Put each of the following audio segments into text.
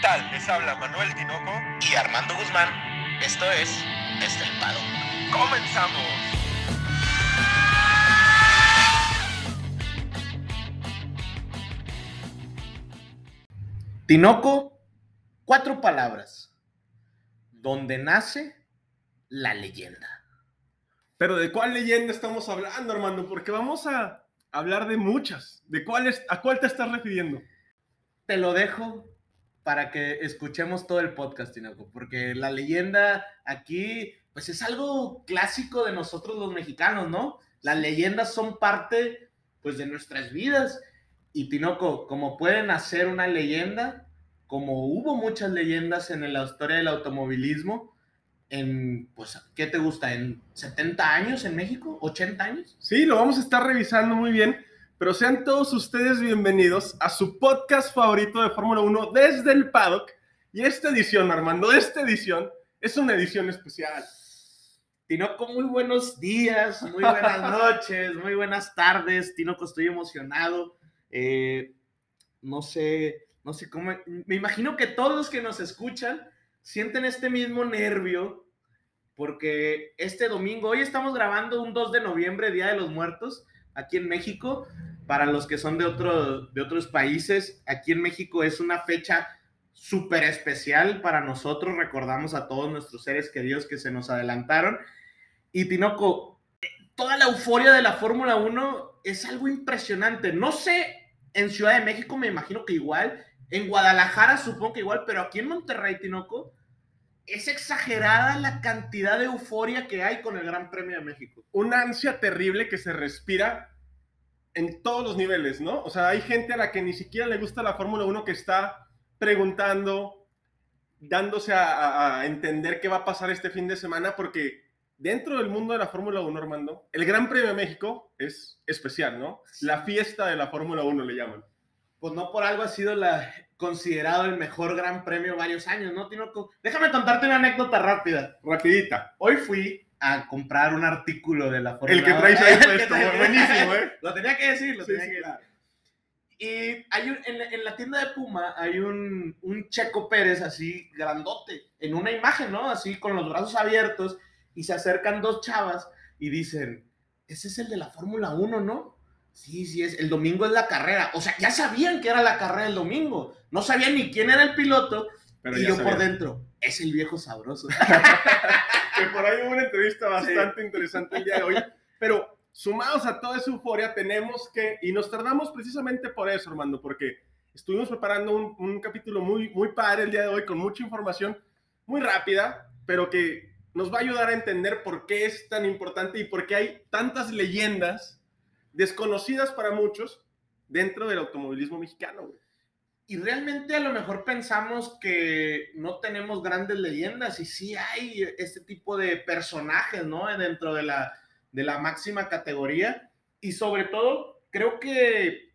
tal? Les habla Manuel Tinoco y Armando Guzmán. Esto es Estelpado. ¡Comenzamos! Tinoco, cuatro palabras. Donde nace la leyenda. Pero ¿de cuál leyenda estamos hablando, Armando? Porque vamos a hablar de muchas. ¿De cuáles, a cuál te estás refiriendo? Te lo dejo para que escuchemos todo el podcast, Tinoco, porque la leyenda aquí, pues es algo clásico de nosotros los mexicanos, ¿no? Las leyendas son parte, pues, de nuestras vidas. Y Tinoco, como pueden hacer una leyenda, como hubo muchas leyendas en la historia del automovilismo, en, pues, ¿qué te gusta? ¿En 70 años en México? ¿80 años? Sí, lo vamos a estar revisando muy bien, pero sean todos ustedes bienvenidos a su podcast favorito de Fórmula 1 desde el paddock. Y esta edición, Armando, esta edición es una edición especial. Tinoco, muy buenos días, muy buenas noches, muy buenas tardes. Tinoco, estoy emocionado. Eh, no sé, no sé cómo. Me imagino que todos los que nos escuchan sienten este mismo nervio porque este domingo, hoy estamos grabando un 2 de noviembre, Día de los Muertos, aquí en México. Para los que son de, otro, de otros países, aquí en México es una fecha súper especial para nosotros. Recordamos a todos nuestros seres queridos que se nos adelantaron. Y Tinoco, toda la euforia de la Fórmula 1 es algo impresionante. No sé, en Ciudad de México me imagino que igual, en Guadalajara supongo que igual, pero aquí en Monterrey, Tinoco, es exagerada la cantidad de euforia que hay con el Gran Premio de México. Una ansia terrible que se respira en todos los niveles, ¿no? O sea, hay gente a la que ni siquiera le gusta la Fórmula 1 que está preguntando, dándose a, a, entender qué va a pasar este fin de semana, porque dentro del mundo de la Fórmula 1, Armando, el Gran Premio de México es especial, ¿no? La fiesta de la Fórmula 1 le llaman. Pues no por algo ha sido la, considerado el mejor Gran Premio varios años, ¿no, Tinoco? Déjame contarte una anécdota rápida. Rapidita. Hoy fui a comprar un artículo de la Fórmula El que traes ahí puesto, buenísimo, ¿eh? Lo tenía que decir, lo Sí, tenía sí, que decir. claro. Y hay un- en, la, en la tienda de Puma hay un, un Checo Pérez así grandote, en una imagen, ¿no? Así con los brazos abiertos y se acercan dos chavas y dicen, ese es el de la Fórmula 1, ¿no? Sí, sí, es. El domingo es la carrera. O sea, ya sabían que era la carrera el domingo. No sabían ni quién era el piloto. Pero y yo por dentro, es el viejo sabroso. que por ahí hubo una entrevista bastante interesante el día de hoy. Pero sumados a toda esa euforia, tenemos que, y nos tardamos precisamente por eso, Armando, porque estuvimos preparando un, un capítulo muy, muy padre el día de hoy con mucha información, muy rápida, pero que nos va a ayudar a entender por qué es tan importante y por qué hay tantas leyendas desconocidas para muchos dentro del automovilismo mexicano. güey. Y realmente a lo mejor pensamos que no tenemos grandes leyendas y sí hay este tipo de personajes, ¿no? Dentro de la, de la máxima categoría. Y sobre todo, creo que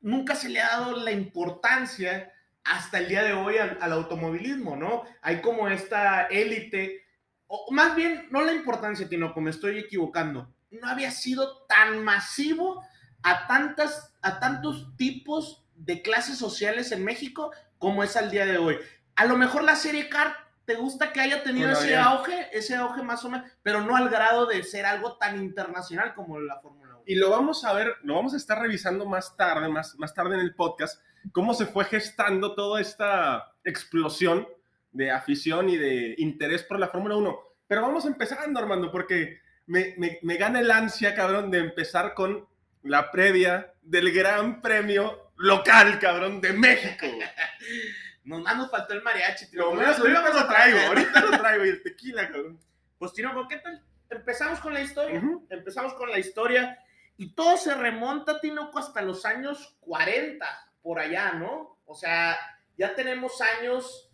nunca se le ha dado la importancia hasta el día de hoy al, al automovilismo, ¿no? Hay como esta élite, o más bien, no la importancia, Tinoco, me estoy equivocando. No había sido tan masivo a, tantas, a tantos tipos de clases sociales en México como es al día de hoy. A lo mejor la serie Car te gusta que haya tenido ese auge, ese auge más o menos, pero no al grado de ser algo tan internacional como la Fórmula 1. Y lo vamos a ver, lo vamos a estar revisando más tarde, más, más tarde en el podcast, cómo se fue gestando toda esta explosión de afición y de interés por la Fórmula 1. Pero vamos empezando, Armando, porque me, me, me gana el ansia, cabrón, de empezar con la previa del Gran Premio local, cabrón, de México. Nomás nos faltó el mariachi. tío. Lo menos ahorita lo traigo, ahorita lo traigo, y el tequila, cabrón. Pues, Tinoco, ¿qué tal? Empezamos con la historia. Ujú. Empezamos con la historia. Y todo se remonta, Tinoco, hasta los años 40, por allá, ¿no? O sea, ya tenemos años,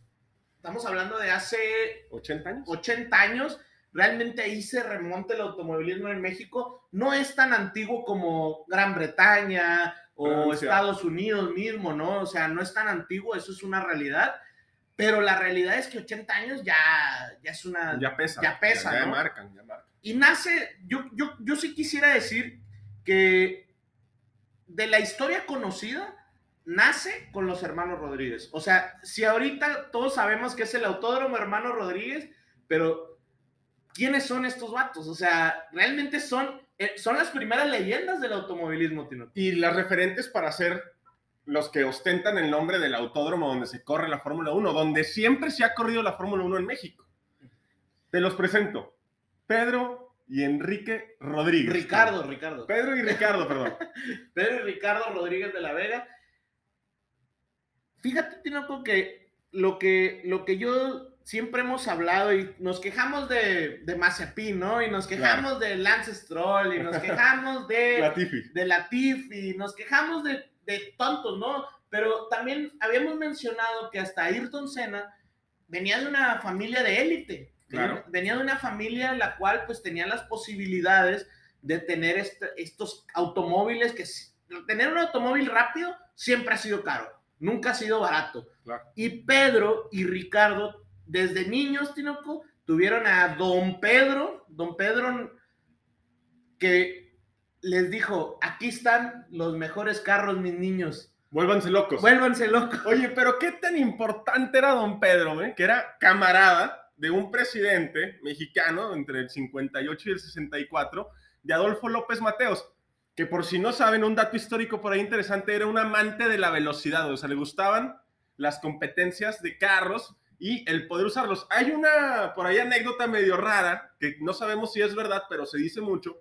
estamos hablando de hace ¿80 años? 80 años. Realmente ahí se remonta el automovilismo en México. No es tan antiguo como Gran Bretaña o Francia. Estados Unidos mismo, ¿no? O sea, no es tan antiguo, eso es una realidad. Pero la realidad es que 80 años ya, ya es una... Ya pesa. Ya pesa, Ya, ya ¿no? marcan, ya marcan. Y nace, yo, yo, yo sí quisiera decir que de la historia conocida, nace con los hermanos Rodríguez. O sea, si ahorita todos sabemos que es el autódromo hermano Rodríguez, pero ¿quiénes son estos vatos? O sea, realmente son, eh, son las primeras leyendas del automovilismo, Tino. Y las referentes para ser los que ostentan el nombre del autódromo donde se corre la Fórmula 1, donde siempre se ha corrido la Fórmula 1 en México. Te los presento. Pedro y Enrique Rodríguez. Ricardo, Ricardo. Pedro y Ricardo, perdón. Pedro y Ricardo Rodríguez de la Vega. Fíjate, Tinoco, que lo que, lo que yo siempre hemos hablado y nos quejamos de, de Mazepin, ¿no? Y nos quejamos de Lance Stroll y nos quejamos de Latifi. de Latifi, nos quejamos de, de tontos, ¿no? Pero también habíamos mencionado que hasta Ayrton Senna venía de una familia de élite. Claro. Venía de una familia en la cual pues tenía las posibilidades de tener este- estos automóviles que tener un automóvil rápido siempre ha sido caro, nunca ha sido barato. Claro. Y Pedro y Ricardo, desde niños, Tinoco, tuvieron a Don Pedro, Don Pedro, que les dijo, aquí están los mejores carros, mis niños, Vuélvanse locos. vuélvanse locos. Oye, pero qué tan importante era don Pedro, eh? que era camarada de un presidente mexicano entre el 58 y el 64, de Adolfo López Mateos, que por si no saben, un dato histórico por ahí interesante, era un amante de la velocidad, o sea, le gustaban las competencias de carros y el poder usarlos. Hay una, por ahí anécdota medio rara, que no sabemos si es verdad, pero se dice mucho,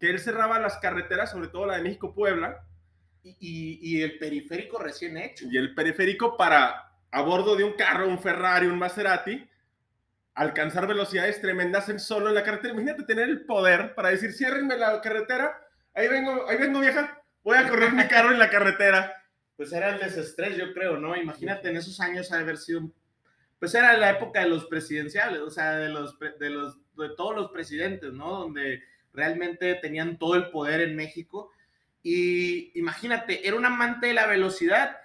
que él cerraba las carreteras, sobre todo la de México-Puebla, Y, y- y el periférico recién hecho. y el periférico para, a bordo de un carro, un Ferrari, un Maserati, alcanzar velocidades tremendas en solo en la carretera. Imagínate tener el poder para decir, ciérrenme la carretera, ahí vengo, ahí vengo vieja, voy a correr mi carro en la carretera. Pues era el desestrés, yo creo, ¿no? Imagínate en esos años ha de haber sido, pues era la época de los presidenciales, o sea, de los, de los, de todos los presidentes, ¿no? Donde realmente tenían todo el poder en México. Y imagínate, era un amante de la velocidad.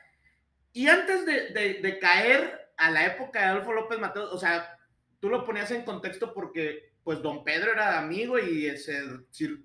Y antes de, caer a la época de Adolfo López Mateos, o sea, tú lo ponías en contexto porque, pues, don Pedro era amigo y ese,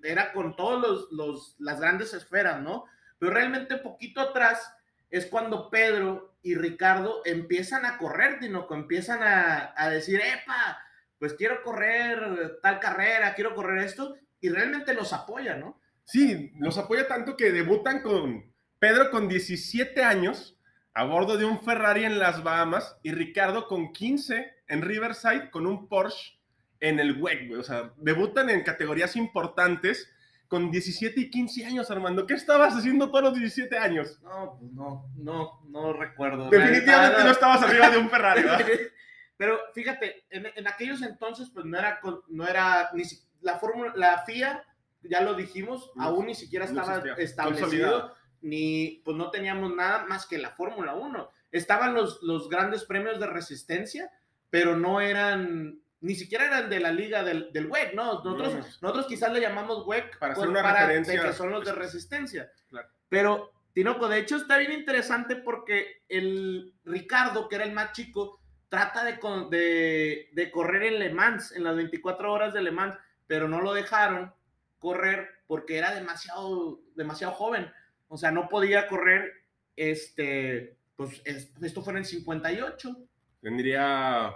era con todos los, los, las grandes esferas, ¿no? Pero realmente poquito atrás es cuando Pedro y Ricardo empiezan a correr, Tinoco, empiezan a, a decir, epa, pues quiero correr tal carrera, quiero correr esto, y realmente los apoya, ¿no? Sí, los apoya tanto que debutan con Pedro con 17 años a bordo de un Ferrari en las Bahamas y Ricardo con 15 en Riverside con un Porsche en el WEC. O sea, debutan en categorías importantes con 17 y 15 años, Armando. ¿Qué estabas haciendo todos los 17 años? No, pues no, no, no recuerdo. Definitivamente no estabas arriba de un Ferrari, ¿verdad? Pero fíjate, en, en aquellos entonces, pues no era, no era ni si- la fórmula, la FIA, ya lo dijimos, No, aún ni siquiera no estaba existía. establecido, ni pues no teníamos nada más que la Fórmula 1. Estaban los, los grandes premios de resistencia, pero no eran, ni siquiera eran de la liga del, del WEC, ¿no? Nosotros, No. nosotros quizás le llamamos WEC Para hacer una referencia. de que son los de resistencia. Claro. Pero, Tinoco, de hecho está bien interesante porque el Ricardo, que era el más chico, trata de, de, de correr en Le Mans, en las 24 horas de Le Mans, pero no lo dejaron correr porque era demasiado, demasiado joven. O sea, no podía correr, este, pues es- esto fue en el 58. Tendría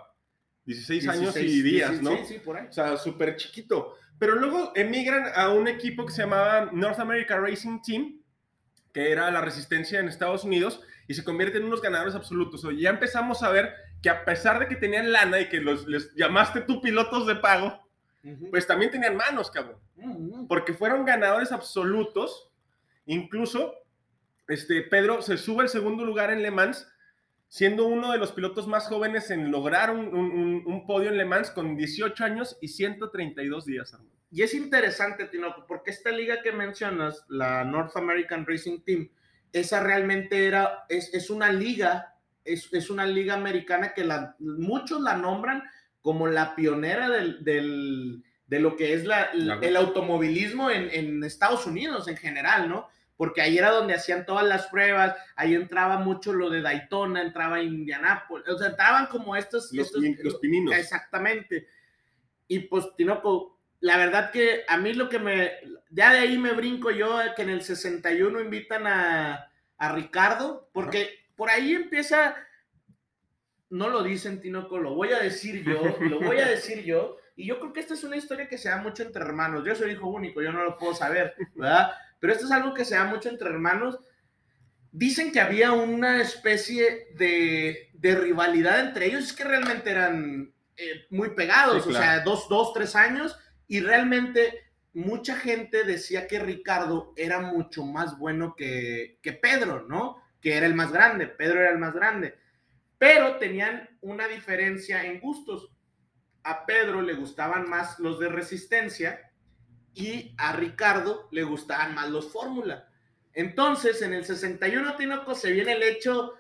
16 años 16, y días, 16, ¿no? Sí, sí, por ahí. O sea, súper chiquito. Pero luego emigran a un equipo que se llamaba North America Racing Team, que era la resistencia en Estados Unidos, y se convierten en unos ganadores absolutos. O sea, ya empezamos a ver que a pesar de que tenían lana y que los, les llamaste tú pilotos de pago, pues también tenían manos, cabrón. Porque fueron ganadores absolutos. Incluso, este, Pedro se sube al segundo lugar en Le Mans, siendo uno de los pilotos más jóvenes en lograr un, un- un- un podio en Le Mans con 18 años y 132 días. Y es interesante, Tinoco, porque esta liga que mencionas, la North American Racing Team, esa realmente era, es, es una liga, es, es una liga americana que la, muchos la nombran como la pionera del, del- de lo que es la- La- el automovilismo en, en Estados Unidos en general, ¿no? Porque ahí era donde hacían todas las pruebas, ahí entraba mucho lo de Daytona, entraba Indianápolis, o sea, entraban como estos... Los, estos- los pininos. Exactamente. Y pues, Tinoco, la verdad que a mí lo que me. Ya de ahí me brinco yo, que en el 61 invitan a, a Ricardo, porque por ahí empieza, no lo dicen Tinoco, lo voy a decir yo, lo voy a decir yo, y yo creo que esta es una historia que se da mucho entre hermanos. Yo soy hijo único, yo no lo puedo saber, ¿verdad? Pero esto es algo que se da mucho entre hermanos. Dicen que había una especie de, de rivalidad entre ellos, es que realmente eran eh, muy pegados, Sí, o sea, dos, dos, tres años, y realmente mucha gente decía que Ricardo era mucho más bueno que, que Pedro, ¿no? Que era el más grande, Pedro era el más grande, pero tenían una diferencia en gustos. A Pedro le gustaban más los de resistencia y a Ricardo le gustaban más los fórmula. Entonces, en el 61 Tinoco se viene el hecho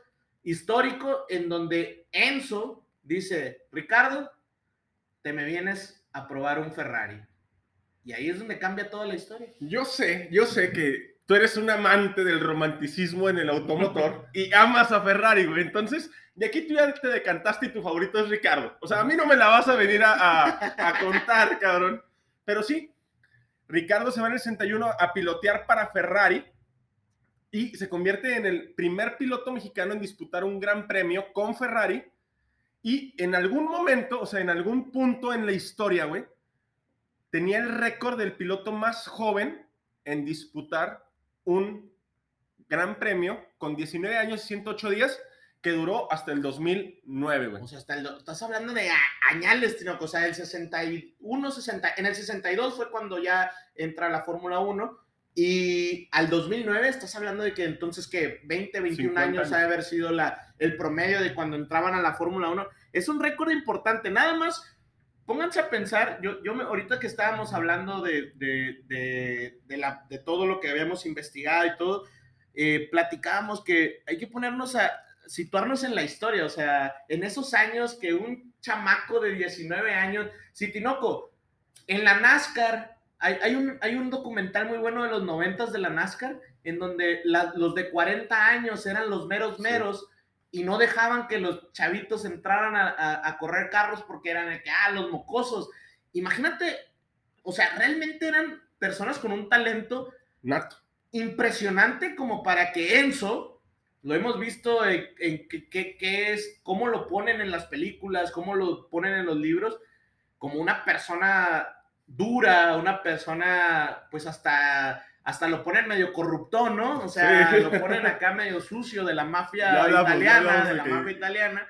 histórico en donde Enzo dice, Ricardo, te me vienes a probar un Ferrari. Y ahí es donde cambia toda la historia. Yo sé, yo sé que tú eres un amante del romanticismo en el automotor y amas a Ferrari, güey. Entonces, de aquí tú ya te decantaste y tu favorito es Ricardo. O sea, a mí no me la vas a venir a, a- contar, cabrón. Pero sí, Ricardo se va en el 61 a pilotear para Ferrari y se convierte en el primer piloto mexicano en disputar un gran premio con Ferrari. Y en algún momento, o sea, en algún punto en la historia, güey, tenía el récord del piloto más joven en disputar un gran premio con 19 años y 108 días que duró hasta el 2009, güey. O sea, hasta el, estás hablando de añales, Tinoco. O sea, el 61, 60, en el 62 fue cuando ya entra la Fórmula 1. Y al 2009 estás hablando de que entonces que 20, 21 50 años años. ha de haber sido la, el promedio de cuando entraban a la Fórmula 1. Es un récord importante. Nada más, pónganse a pensar, yo, yo me, ahorita que estábamos hablando de, de, de, de la, de todo lo que habíamos investigado y todo, eh, platicábamos que hay que ponernos a situarnos en la historia, o sea, en esos años que un chamaco de 19 años, si Tinoco, en la NASCAR, hay, hay, un, hay un documental muy bueno de los 90 de la NASCAR, en donde la- los de 40 años eran los meros meros y no dejaban que los chavitos entraran a, a- a correr carros porque eran ah, los mocosos. Imagínate, o sea, realmente eran personas con un talento Nato. impresionante como para que Enzo, lo hemos visto en, en qué es, cómo lo ponen en las películas, cómo lo ponen en los libros, como una persona dura, una persona, pues hasta, hasta lo ponen medio corruptón, ¿no? O sea, Sí. lo ponen acá medio sucio de la mafia italiana, de la mafia italiana.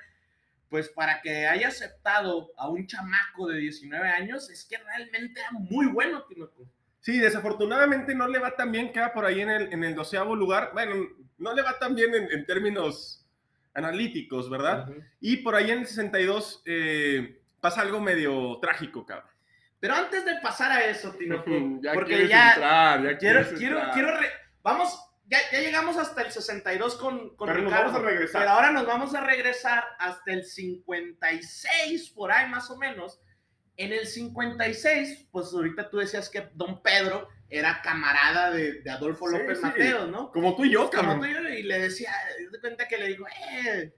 Pues para que haya aceptado a un chamaco de 19 años, es que realmente era muy bueno, Tinoco. Sí, desafortunadamente no le va tan bien, queda por ahí en el, en el doceavo lugar. Bueno, no le va tan bien en, en términos analíticos, ¿verdad? Ujú. Y por ahí en el 62 eh, pasa algo medio trágico, cabrón. Pero antes de pasar a eso, Tinoco, porque quieres ya entrar, ya quiero, quiero, entrar. quiero, re- vamos, ya, ya llegamos hasta el 62 con, con Pero nos Ricardo, vamos a regresar. pero ahora nos vamos a regresar hasta el 56, por ahí más o menos. En el 56, pues ahorita tú decías que Don Pedro era camarada de, de Adolfo Sí, López sí. Mateos, ¿no? Como tú y yo, Como cabrón. tú y yo, y le decía, de cuenta que le digo, eh,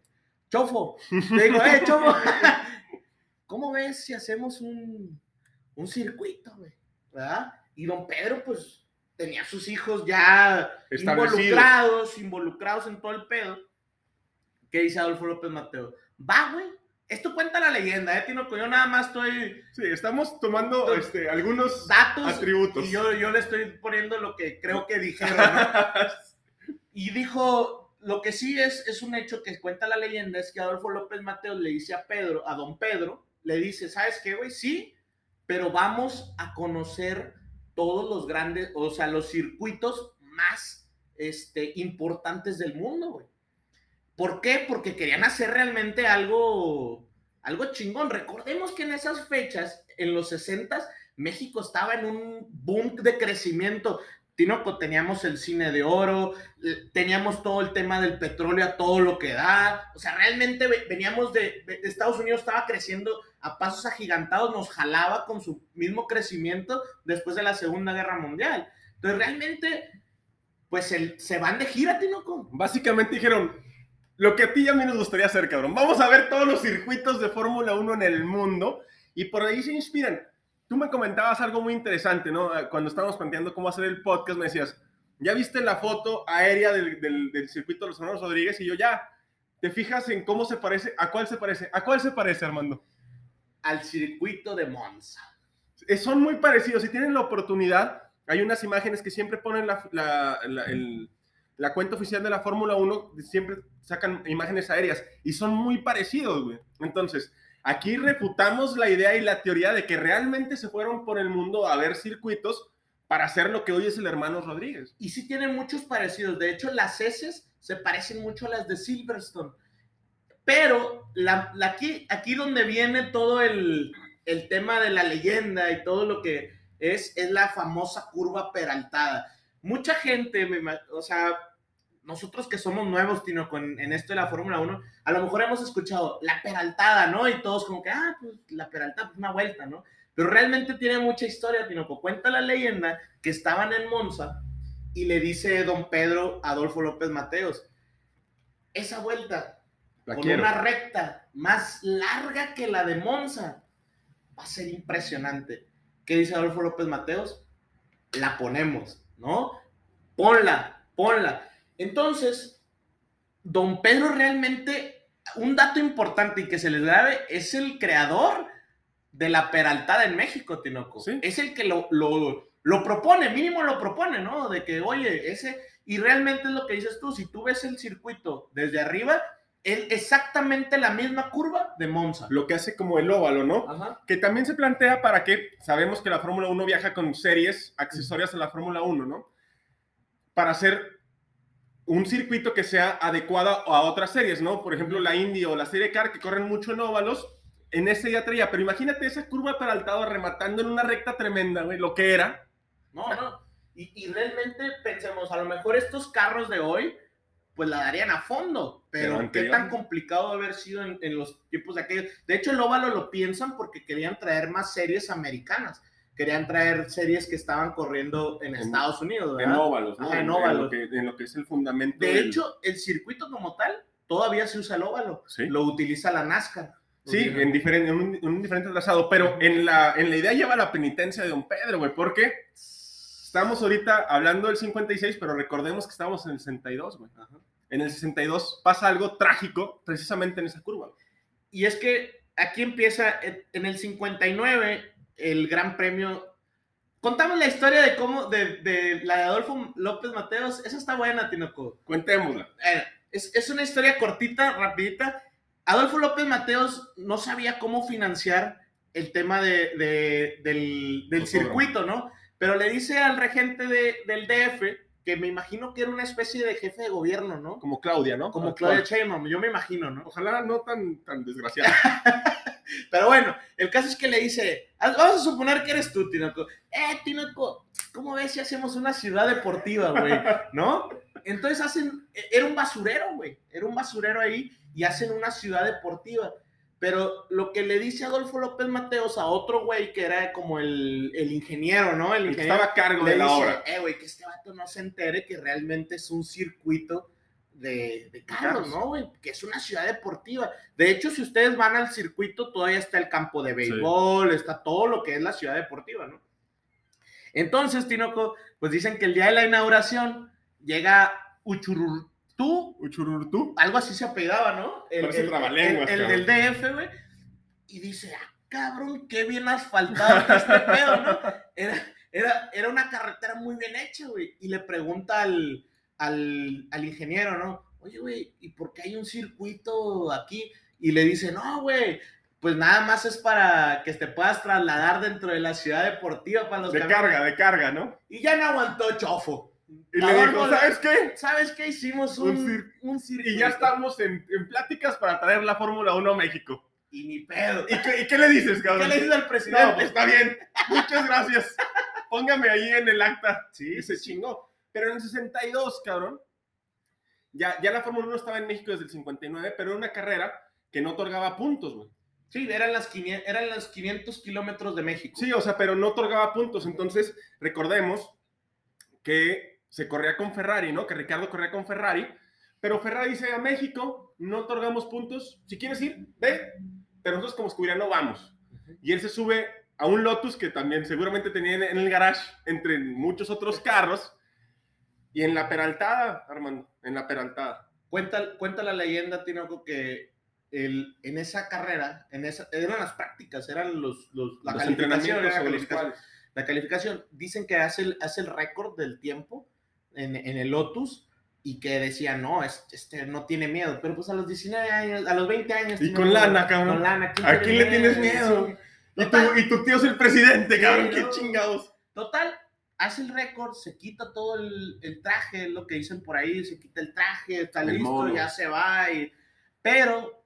chofo, le digo, eh, chofo, ¿cómo ves si hacemos un, un circuito, güey? ¿Verdad? Y don Pedro, pues, tenía sus hijos ya involucrados, involucrados en todo el pedo. ¿Qué dice Adolfo López Mateo? Va, güey. Esto cuenta la leyenda, ¿eh, Tinoco? Yo nada más estoy Sí, estamos tomando este, algunos datos atributos. y yo, yo le estoy poniendo lo que creo que dijeron, ¿no? Y dijo, lo que sí es, es un hecho que cuenta la leyenda, es que Adolfo López Mateos le dice a Pedro, a don Pedro, le dice, ¿sabes qué, güey? Sí, pero vamos a conocer todos los grandes, o sea, los circuitos más este, importantes del mundo, güey. ¿Por qué? Porque querían hacer realmente algo, algo chingón. Recordemos que en esas fechas, en los 60 México estaba en un boom de crecimiento. Tinoco, teníamos el cine de oro, eh, teníamos todo el tema del petróleo a todo lo que da. O sea, realmente ve- veníamos de Estados Unidos, estaba creciendo a pasos agigantados, nos jalaba con su mismo crecimiento después de la Segunda Guerra Mundial. Entonces, realmente, pues el- se van de gira, Tinoco. Básicamente dijeron, lo que a ti y a mí nos gustaría hacer, cabrón. Vamos a ver todos los circuitos de Fórmula 1 en el mundo y por ahí se inspiran. Tú me comentabas algo muy interesante, ¿no? Eh, Cuando estábamos planteando cómo hacer el podcast, me decías, ya viste la foto aérea del, del, del circuito de los hermanos Rodríguez y yo ya, ¿te fijas en cómo se parece? ¿A cuál se parece? ¿A cuál se parece, Armando? Al circuito de Monza. Eh, son muy parecidos. Si tienen la oportunidad, hay unas imágenes que siempre ponen la, la, la, el- la cuenta oficial de la Fórmula 1, siempre sacan imágenes aéreas y son muy parecidos, güey. Entonces, aquí refutamos la idea y la teoría de que realmente se fueron por el mundo a ver circuitos para hacer lo que hoy es el hermano Rodríguez. Y sí tienen muchos parecidos. De hecho, las heces se parecen mucho a las de Silverstone. Pero la, la- aquí, aquí donde viene todo el, el tema de la leyenda y todo lo que es, es la famosa curva peraltada. Mucha gente, me o sea, nosotros que somos nuevos, Tino, con, en esto de la Fórmula 1, a lo mejor hemos escuchado la peraltada, ¿no? Y todos como que, ah, pues la peraltada, pues una vuelta, ¿no? Pero realmente tiene mucha historia, Tinoco. Cuenta la leyenda que estaban en Monza y le dice don Pedro a Adolfo López Mateos, esa vuelta La con quiero. una recta más larga que la de Monza va a ser impresionante. ¿Qué dice Adolfo López Mateos? La ponemos, ¿no? Ponla, ponla. Entonces, don Pedro realmente, un dato importante y que se les grabe, es el creador de la peraltada en México, Tinoco. Sí. Es el que lo, lo, lo propone, mínimo lo propone, ¿no? De que, oye, ese, y realmente es lo que dices tú, si tú ves el circuito desde arriba, es exactamente la misma curva de Monza. Lo que hace como el óvalo, ¿no? Ajá. que también se plantea para que sabemos que la Fórmula 1 viaja con series accesorias a la Fórmula 1, ¿no? Para hacer un circuito que sea adecuado a otras series, ¿no? Por ejemplo, la Indy o la Serie Car que corren mucho en óvalos, en ese ya traía, pero imagínate esa curva peraltada rematando en una recta tremenda, güey, lo que era. No, no. Y, y realmente pensemos, a lo mejor estos carros de hoy, pues la darían a fondo, Pero pero qué tan complicado haber sido en, en los tiempos de aquellos. De hecho, el óvalo lo piensan porque querían traer más series americanas. Querían traer series que estaban corriendo en, En- Estados Unidos, En ¿verdad? óvalos, ¿no? Ajá, en lo óvalos. que, en lo que es el fundamento. De del- hecho, el circuito como tal todavía se usa el óvalo. sí. Lo utiliza la NASCAR. Sí, en, diferente, en, un, en un diferente trazado, pero en la, en la idea lleva la penitencia de Don Pedro, güey, porque estamos ahorita hablando del 56, pero recordemos que estamos en el 62, güey. Ajá. En el 62 pasa algo trágico precisamente en esa curva. Y es que aquí empieza, en el 59, el Gran Premio. Contamos la historia de cómo, de, de la de Adolfo López Mateos. Esa está buena, Tinoco. Cuentémosla. Eh, es, es una historia cortita, rapidita. Adolfo López Mateos no sabía cómo financiar el tema de, de- del, del circuito, ¿no? Pero le dice al regente de- del DF, que me imagino que era una especie de jefe de gobierno, ¿no? Como Claudia, ¿no? Como. Claudia Sheinbaum, yo me imagino, ¿no? Ojalá no tan, tan desgraciada. Pero bueno, el caso es que le dice, "Ah, vamos a suponer que eres tú, Tinoco. Eh, Tinoco, ¿cómo ves si hacemos una ciudad deportiva, güey? ¿No? Entonces hacen, e- era un basurero, güey, era un basurero ahí y hacen una ciudad deportiva. Pero lo que le dice Adolfo López Mateos a otro güey que era como el, el ingeniero, ¿no? El ingeniero estaba a cargo de la dice, obra. eh, güey, que este vato no se entere que realmente es un circuito de, de carros. ¿no, güey? Que es una ciudad deportiva. De hecho, si ustedes van al circuito, todavía está el campo de béisbol, está todo lo que es la ciudad deportiva, ¿no? Entonces, Tinoco, pues dicen que el día de la inauguración llega Uchururtú, Uchururtú. algo así se apellidaba, ¿no? El, Parece el- trabalenguas, el- el cabrón. del DF, güey. Y dice, ah, cabrón, qué bien asfaltado este pedo, ¿no? Era, era, era una carretera muy bien hecha, güey. Y le pregunta al, al, al ingeniero, ¿no? Oye, güey, ¿y por qué hay un circuito aquí? Y le dice, no, güey, pues nada más es para que te puedas trasladar dentro de la ciudad deportiva para los De camiones". carga, de carga, ¿no? Y ya no aguantó Chofo. Y le dijo, ¿sabes qué? ¿Sabes qué? Hicimos Un un, cir- un circuito. Y ya estamos en, en pláticas para traer la Fórmula 1 a México. Y ni pedo. ¿Y qué, y qué le dices, ¿Qué cabrón? le dices al presidente? No, pues está bien. Muchas gracias. Póngame ahí en el acta. Sí, Y se chingó. Pero en el 62, cabrón, ya, ya la Fórmula 1 estaba en México desde el 59, pero era una carrera que no otorgaba puntos, güey. Sí, eran, las 500, eran los 500 kilómetros de México. Sí, o sea, pero no otorgaba puntos. Entonces, recordemos que se corría con Ferrari, ¿no? Que Ricardo corría con Ferrari. Pero Ferrari dice a México, no otorgamos puntos. Si quieres ir, ve. Pero nosotros como escudería no vamos. Y él se sube a un Lotus que también seguramente tenía en- el garage, entre muchos otros carros. Y en la peraltada, Armando, en la peraltada. Cuenta, cuenta la leyenda, Tinoco, que el, en esa carrera, en esa, eran las prácticas, eran los, los, la Los calificación, la calificación. La calificación, dicen que hace el, hace el récord del tiempo en, en el Lotus y que decía, no, es- este no tiene miedo, pero pues a los 19 años, a los 20 años. Y con lana, cabrón. Con lana. ¿A quién le tienes miedo? Sí. Y tu, y tu tío es el presidente, Sí, cabrón. Qué no. chingados. Total, hace el récord, se quita todo el, el traje, lo que dicen por ahí, se quita el traje, está El listo, mono. ya se va. y- pero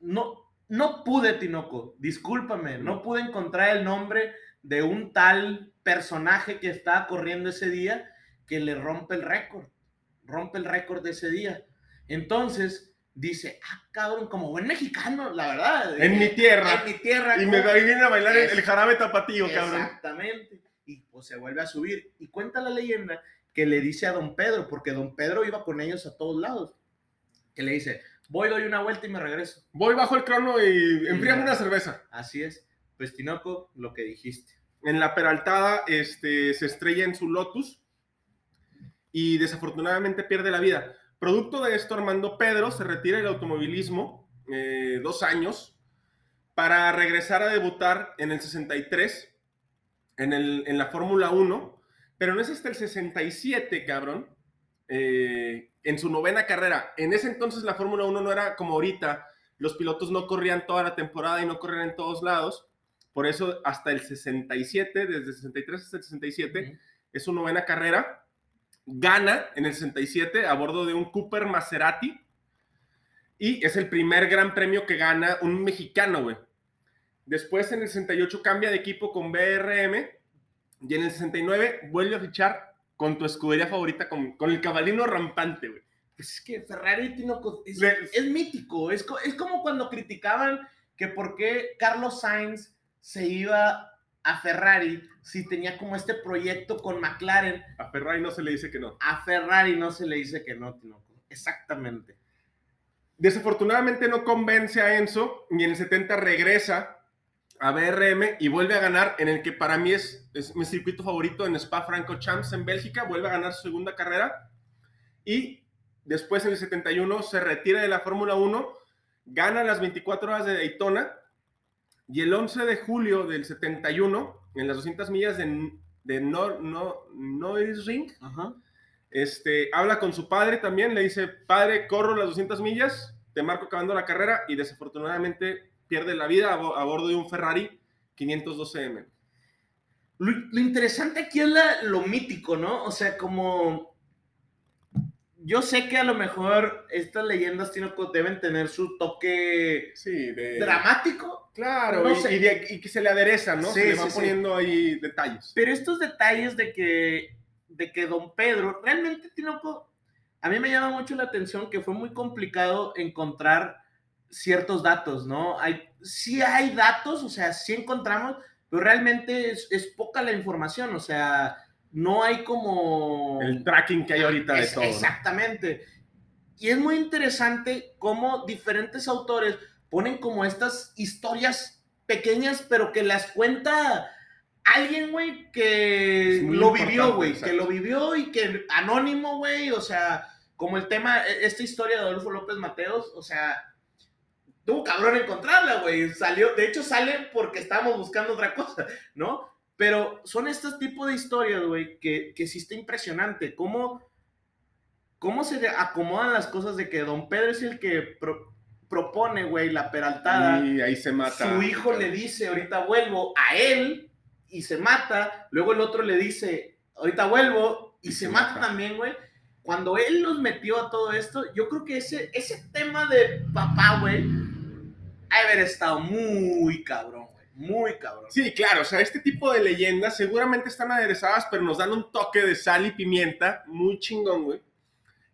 no, no pude, Tinoco, discúlpame, no pude encontrar el nombre de un tal personaje que estaba corriendo ese día que le rompe el récord, rompe el récord de ese día. Entonces dice, ah, cabrón, como buen mexicano, la verdad. En mi tierra. En mi tierra. Y me va a a bailar el, Es- el jarabe tapatío, cabrón. Exactamente. Y pues se vuelve a subir. Y cuenta la leyenda que le dice a don Pedro, porque don Pedro iba con ellos a todos lados, que le dice, voy, doy una vuelta y me regreso. Voy bajo el crono y enfríame una cerveza. Así es. Pues Tinoco, lo que dijiste. En la peraltada este, se estrella en su Lotus y desafortunadamente pierde la vida. Producto de esto, Armando Pedro se retira del automovilismo eh, dos años para regresar a debutar en el 63 en, el, en la Fórmula 1, pero no es hasta el 67, cabrón, eh, en su novena carrera. En ese entonces la Fórmula 1 no era como ahorita, los pilotos no corrían toda la temporada y no corrían en todos lados. Por eso hasta el 67, desde el 63 hasta el 67, es su novena carrera. Gana en el 67 a bordo de un Cooper Maserati. Y es el primer gran premio que gana un mexicano, güey. Después en el 68 cambia de equipo con BRM. Y en el 69 vuelve a fichar con tu escudería favorita, con, con el cabalino rampante, güey. Pues es que Ferrari Tinoco es, Le- es mítico. Es, es como cuando criticaban que por qué Carlos Sainz se iba a Ferrari si tenía como este proyecto con McLaren. A Ferrari no se le dice que no. A Ferrari no se le dice que no, Tinoco. Exactamente. Desafortunadamente no convence a Enzo y en el 70 regresa a BRM y vuelve a ganar en el que para mí es, es mi circuito favorito en Spa Franco Champs en Bélgica, vuelve a ganar su segunda carrera y después en el 71 se retira de la Fórmula 1, gana las 24 horas de Daytona y el 11 de julio del 71 en las 200 millas de, de no, no, Ring, Ajá. este, habla con su padre también, le dice, padre, corro las 200 millas, te marco acabando la carrera y desafortunadamente pierde la vida a, bo- a bordo de un Ferrari 512M. Lo, lo interesante aquí es la- lo mítico, ¿no? O sea, como yo sé que a lo mejor estas leyendas deben tener su toque Sí, de... dramático, Claro, No y, sé. y de- y que se le adereza, ¿no? Sí, se le van sí. poniendo ahí detalles. pero estos detalles de que, de que don Pedro, realmente Tinoco, a mí me llama mucho la atención que fue muy complicado encontrar ciertos datos, ¿no? Hay, sí hay datos, o sea, sí encontramos, pero realmente es, es poca la información, o sea, no hay como... El tracking que hay ahorita de Es- todo. ¿no? Exactamente. Y es muy interesante cómo diferentes autores ponen como estas historias pequeñas, pero que las cuenta alguien, güey, que lo vivió, güey, que lo vivió y que anónimo, güey, o sea, como el tema, e- esta historia de Adolfo López Mateos, o sea, tuvo cabrón encontrarla, güey, salió, de hecho sale porque estábamos buscando otra cosa, ¿no? Pero son estos tipos de historias, güey, que, que sí está impresionante. ¿Cómo, ¿Cómo se acomodan las cosas de que don Pedro es el que pro- propone, güey, la peraltada? Y ahí se mata. Su hijo le dice, ahorita vuelvo, a él, y se mata. Luego el otro le dice, ahorita vuelvo, y, se, mata, también, güey. Cuando él los metió a todo esto, yo creo que ese, ese tema de papá, güey, ha haber estado muy cabrón. Muy cabrón. Sí, claro, o sea, este tipo de leyendas seguramente están aderezadas, pero nos dan un toque de sal y pimienta muy chingón, güey.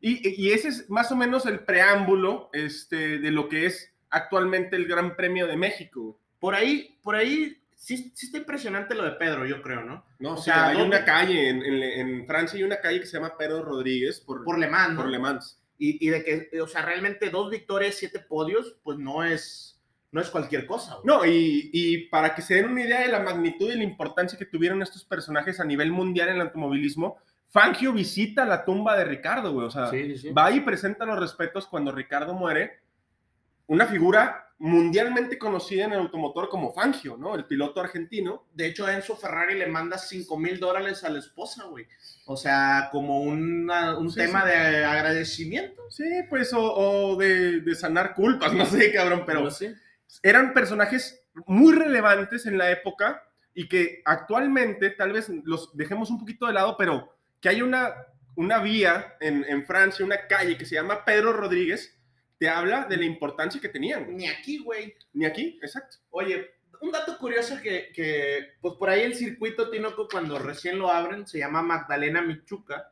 Y, y ese es más o menos el preámbulo este, de lo que es actualmente el Gran Premio de México. güey. Por ahí, por ahí, sí, sí está impresionante lo de Pedro, yo creo, ¿no? ¿no? O sea, sea, hay ¿dónde- una calle en, en- en Francia, hay una calle que se llama Pedro Rodríguez por, Por Le Mans, ¿no? por Le Mans. Y, y de que, o sea, realmente dos victorias, siete podios, pues no es, no es cualquier cosa, güey. No, y, y para que se den una idea de la magnitud y la importancia que tuvieron estos personajes a nivel mundial en el automovilismo, Fangio visita la tumba de Ricardo, güey. O sea, Sí, sí, sí. va y presenta los respetos cuando Ricardo muere. Una figura mundialmente conocida en el automotor como Fangio, ¿no? El piloto argentino. De hecho, Enzo Ferrari le manda 5 mil dólares a la esposa, güey. O sea, como una- un Sí, tema sí. de agradecimiento. Sí, pues, o, o de, de sanar culpas, no sé, cabrón, pero No sé. Eran personajes muy relevantes en la época y que actualmente tal vez los dejemos un poquito de lado, pero que hay una, una vía en, en Francia, una calle que se llama Pedro Rodríguez, te habla de la importancia que tenían. Ni aquí, güey. Ni aquí, exacto. Oye, un dato curioso que, que, pues por ahí el circuito Tinoco, cuando recién lo abren, se llama Magdalena Michuca,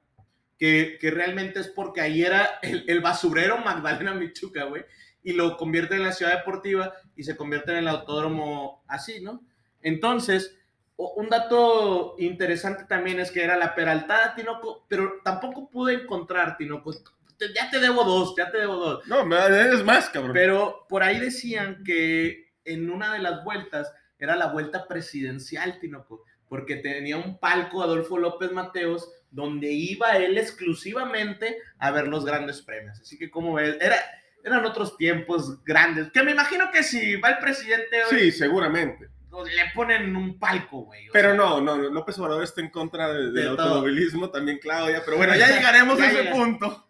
que, que realmente es porque ahí era el, el basurero Magdalena Michuca, güey, y lo convierte en la ciudad deportiva y se convierte en el autódromo así, ¿no? Entonces, un dato interesante también es que era la Peraltada Tinoco, pero tampoco pude encontrar Tinoco. Ya te debo dos, ya te debo dos. No, me es más, cabrón. Pero por ahí decían que en una de las vueltas era la vuelta presidencial, Tinoco, porque tenía un palco Adolfo López Mateos donde iba él exclusivamente a ver los grandes premios. Así que como ves, era, eran otros tiempos grandes, que me imagino que si va el presidente hoy, Sí, seguramente. le ponen un palco, güey. Pero sea, no, no, no, López Obrador está en contra de- del De todo. automovilismo, también Claudia, pero bueno, ya llegaremos Ya a ese punto.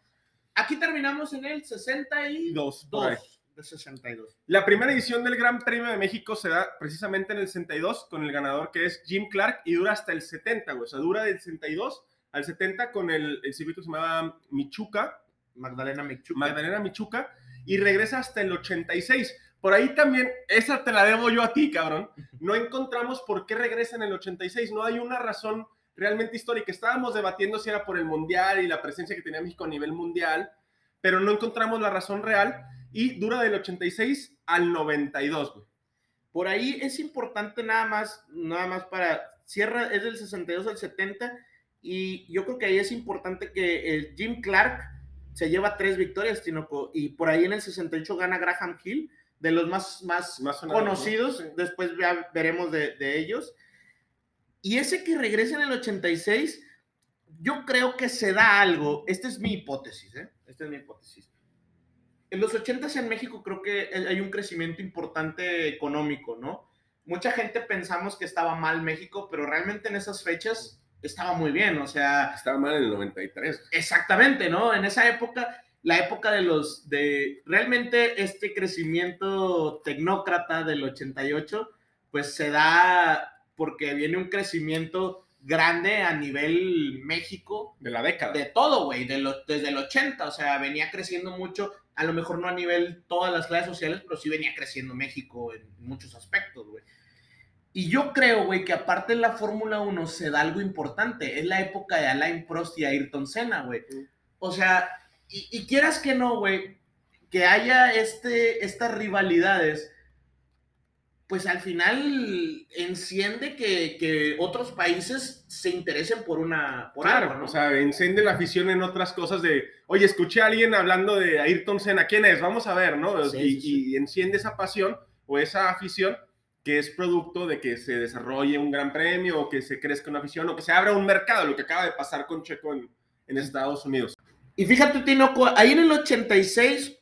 Aquí terminamos en el 62. Dos, por ahí. de 62. La primera edición del Gran Premio de México se da precisamente en el 62 con el ganador que es Jim Clark y dura hasta el 70, güey. O sea, dura del 62 al 70 con el, el circuito que se llamaba Michuca, Magdalena Michuca. Magdalena Michuca, y regresa hasta el 86. Por ahí también, esa te la debo yo a ti, cabrón. No encontramos por qué regresa en el 86. No hay una razón realmente histórica. Estábamos debatiendo si era por el Mundial y la presencia que tenía México a nivel mundial, pero no encontramos la razón real y dura del 86 al 92, güey. Por ahí es importante nada más, nada más para, cierra, es del 62 al 70 y yo creo que ahí es importante que el Jim Clark se lleva tres victorias, Tinoco, y por ahí en el 68 gana Graham Hill, de los más, más, conocidos, después ya veremos de, de ellos. Y ese que regresa en el 86, yo creo que se da algo, esta es mi hipótesis, ¿eh? Esta es mi hipótesis. En los 80 en México creo que hay un crecimiento importante económico, ¿no? Mucha gente pensamos que estaba mal México, pero realmente en esas fechas estaba muy bien, o sea, Estaba mal en el 93. exactamente, ¿no? En esa época, la época de los, de, realmente este crecimiento tecnócrata del 88, pues se da porque viene un crecimiento grande a nivel México De la década. de todo, güey, de lo- desde el 80, o sea, venía creciendo mucho, a lo mejor no a nivel todas las clases sociales, pero sí venía creciendo México en muchos aspectos, güey. Y yo creo, güey, que aparte de la Fórmula 1 se da algo importante, es la época de Alain Prost y Ayrton Senna, güey. O sea, y, y quieras que no, güey, que haya este, estas rivalidades, pues al final enciende que, que otros países se interesen por una, por Claro, algo, ¿no? o sea, enciende la afición en otras cosas de, oye, escuché a alguien hablando de Ayrton Senna, ¿quién es? Vamos a ver, ¿no? Sí, y, sí. y enciende esa pasión o esa afición que es producto de que se desarrolle un gran premio o que se crezca una afición o que se abra un mercado, lo que acaba de pasar con Checo en, en Estados Unidos. Y fíjate, Tinoco, ahí en el 86,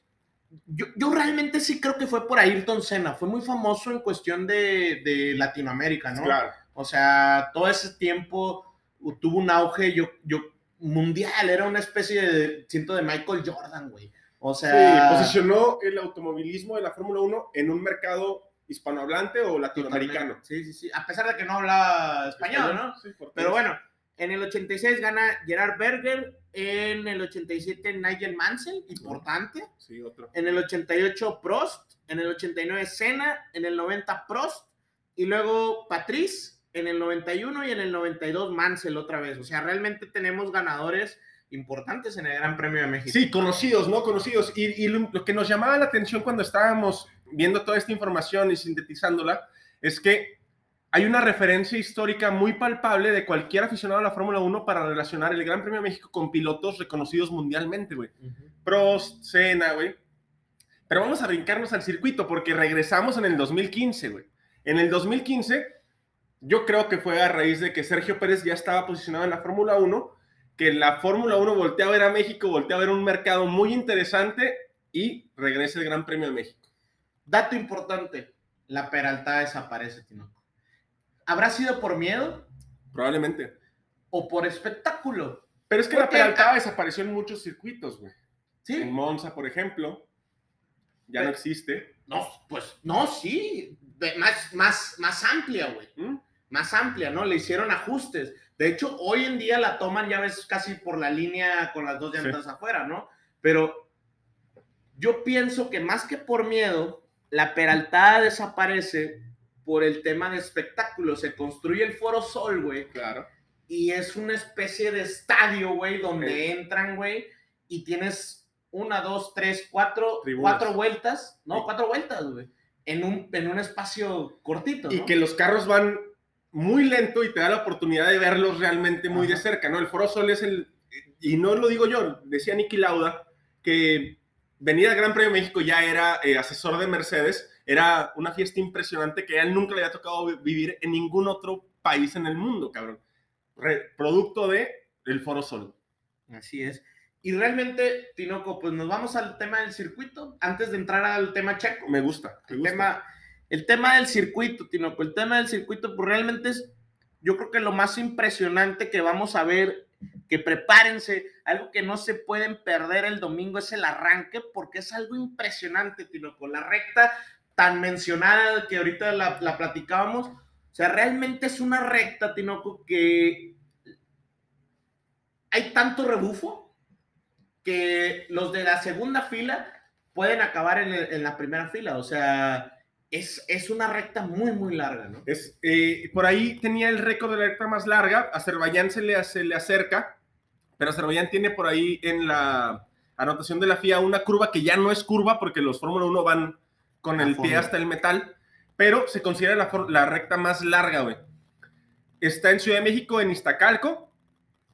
yo, yo realmente sí creo que fue por Ayrton Senna. Fue muy famoso en cuestión de, de Latinoamérica, ¿no? Claro. O sea, todo ese tiempo tuvo un auge yo, yo, mundial. Era una especie de, siento, de Michael Jordan, güey. O Sí, sea, posicionó el automovilismo de la Fórmula 1 en un mercado hispanohablante o latinoamericano. Sí, sí, sí. A pesar de que no hablaba español, ¿no? Sí, Pero bueno, en el 86 gana Gerard Berger, en el 87 Nigel Mansell, importante. Sí, otro. En el 88 Prost, en el 89 Senna, en el 90 Prost y luego Patrice en el 91 y en el 92 Mansell otra vez. O sea, realmente tenemos ganadores importantes en el Gran Premio de México. Sí, conocidos, ¿no? Conocidos. Y, y lo que nos llamaba la atención cuando estábamos viendo toda esta información y sintetizándola es que hay una referencia histórica muy palpable de cualquier aficionado a la Fórmula 1 para relacionar el Gran Premio de México con pilotos reconocidos mundialmente, güey. Ujú. Prost, Senna, güey. Pero vamos a brincarnos al circuito porque regresamos en el 2015, güey. En el 2015, yo creo que fue a raíz de que Sergio Pérez ya estaba posicionado en la Fórmula 1 que la Fórmula 1 voltea a ver a México, voltea a ver un mercado muy interesante y regrese el Gran Premio de México. Dato importante, la Peralta desaparece, Tinoco. ¿Habrá sido por miedo Probablemente. o por espectáculo? Pero es que ¿Por la? Peralta desapareció en muchos circuitos, güey. Sí. En Monza, por ejemplo, ya no existe. No, pues no, sí. Más, más, más amplia, güey. ¿Mm? Más amplia, ¿no? Le hicieron ajustes. De hecho, hoy en día la toman, ya ves, casi por la línea con las dos Sí. llantas afuera, ¿no? Pero yo pienso que más que por miedo, la peraltada desaparece por el tema de espectáculo. Se construye el Foro Sol, güey, Claro. y es una especie de estadio, güey, donde Sí. entran, güey, y tienes una, dos, tres, cuatro, Tribunas. cuatro vueltas, no, Sí. cuatro vueltas, güey, en un, en un espacio cortito, Y que los carros van muy lento y te da la oportunidad de verlos realmente muy de cerca, ¿no? El Foro Sol es el, y no lo digo yo, decía Niki Lauda, que venir al Gran Premio de México ya era eh, asesor de Mercedes, era una fiesta impresionante que a él nunca le había tocado vi- vivir en ningún otro país en el mundo, cabrón. Re- producto de el Foro Sol. Así es. Y realmente, Tinoco, pues nos vamos al tema del circuito, antes de entrar al tema checo. Me gusta, me el gusta. tema, el tema del circuito, Tinoco, el tema del circuito, pues realmente es, yo creo que lo más impresionante que vamos a ver, que prepárense, algo que no se pueden perder el domingo es el arranque, porque es algo impresionante, Tinoco, la recta tan mencionada que ahorita la, la platicábamos, o sea, realmente es una recta, Tinoco, que hay tanto rebufo que los de la segunda fila pueden acabar en, en la primera fila. O sea, es, es una recta muy, muy larga, ¿no? Es, eh, por ahí tenía el récord de la recta más larga. Azerbaiyán se le, se le acerca, pero Azerbaiyán tiene por ahí en la anotación de la FIA una curva que ya no es curva porque los Fórmula 1 van con el pie hasta el metal, pero se considera la, la recta más larga, güey. Está en Ciudad de México, en Iztacalco,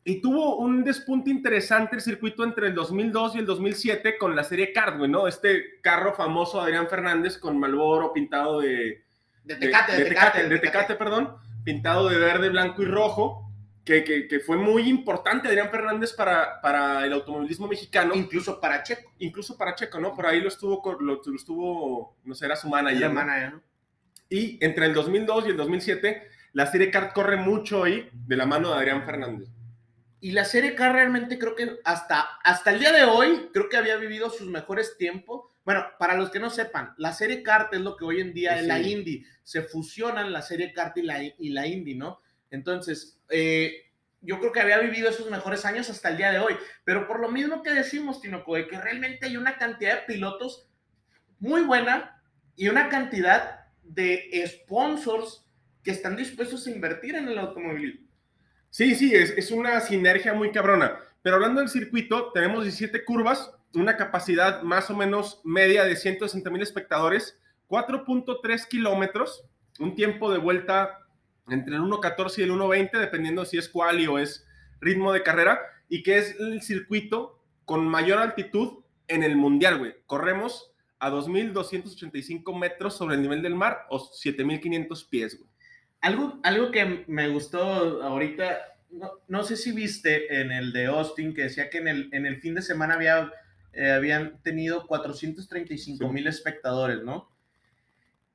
y tuvo un despunte interesante el circuito entre el 2002 y el 2007 con la serie güey, ¿no? Este carro famoso Adrián Fernández con Malboro pintado de, De Tecate, de, de Tecate, Tecate, de Tecate, perdón, pintado de verde, blanco y rojo, que, que- que fue muy importante Adrián Fernández para, para el automovilismo mexicano, Incluso para Checo. incluso para Checo, ¿no? Por ahí lo estuvo, lo, lo estuvo, no sé, era su manager. Era ¿no? manager, ¿no? Y entre el 2002 y el 2007, la serie kart corre mucho ahí de la mano de Adrián Fernández. Y la serie K realmente creo que hasta, hasta el día de hoy, creo que había vivido sus mejores tiempos. Bueno, para los que no sepan, la serie kart es lo que hoy en día Sí. es la Indy. Se fusionan la serie kart y la, y la Indy, ¿no? Entonces, eh, yo creo que había vivido esos mejores años hasta el día de hoy. Pero por lo mismo que decimos, Tinoco, de que realmente hay una cantidad de pilotos muy buena y una cantidad de sponsors que están dispuestos a invertir en el automovilismo. Sí, sí, es, es una sinergia muy cabrona. Pero hablando del circuito, tenemos 17 curvas, una capacidad más o menos media de 160 mil espectadores, 4.3 kilómetros, un tiempo de vuelta entre el 1.14 y el 1.20, dependiendo si es quali o es ritmo de carrera, y que es el circuito con mayor altitud en el mundial, güey. Corremos a 2.285 metros sobre el nivel del mar o 7.500 pies, güey. Algo, algo que me gustó ahorita, no, no sé si viste en el de Austin, que decía que en el, en el fin de semana había, eh, habían tenido 435 mil espectadores, ¿no?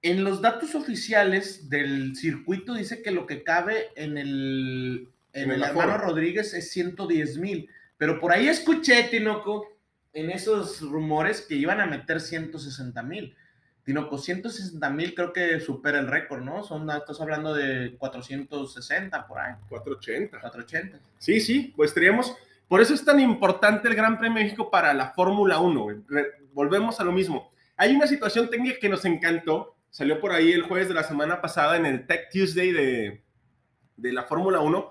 En los datos oficiales del circuito dice que lo que cabe en el, en En el el hermano. Rodríguez es 110 mil, pero por ahí escuché, Tinoco, en esos rumores que iban a meter 160 mil. Tinoco, 160 mil creo que supera el récord, ¿no? Son, estás hablando de 460 por ahí, 480. 480. Sí, sí, pues teníamos. Por eso es tan importante el Gran Premio de México para la Fórmula 1. güey. Re- Volvemos a lo mismo. Hay una situación técnica que nos encantó. Salió por ahí el jueves de la semana pasada en el Tech Tuesday de, de la Fórmula 1,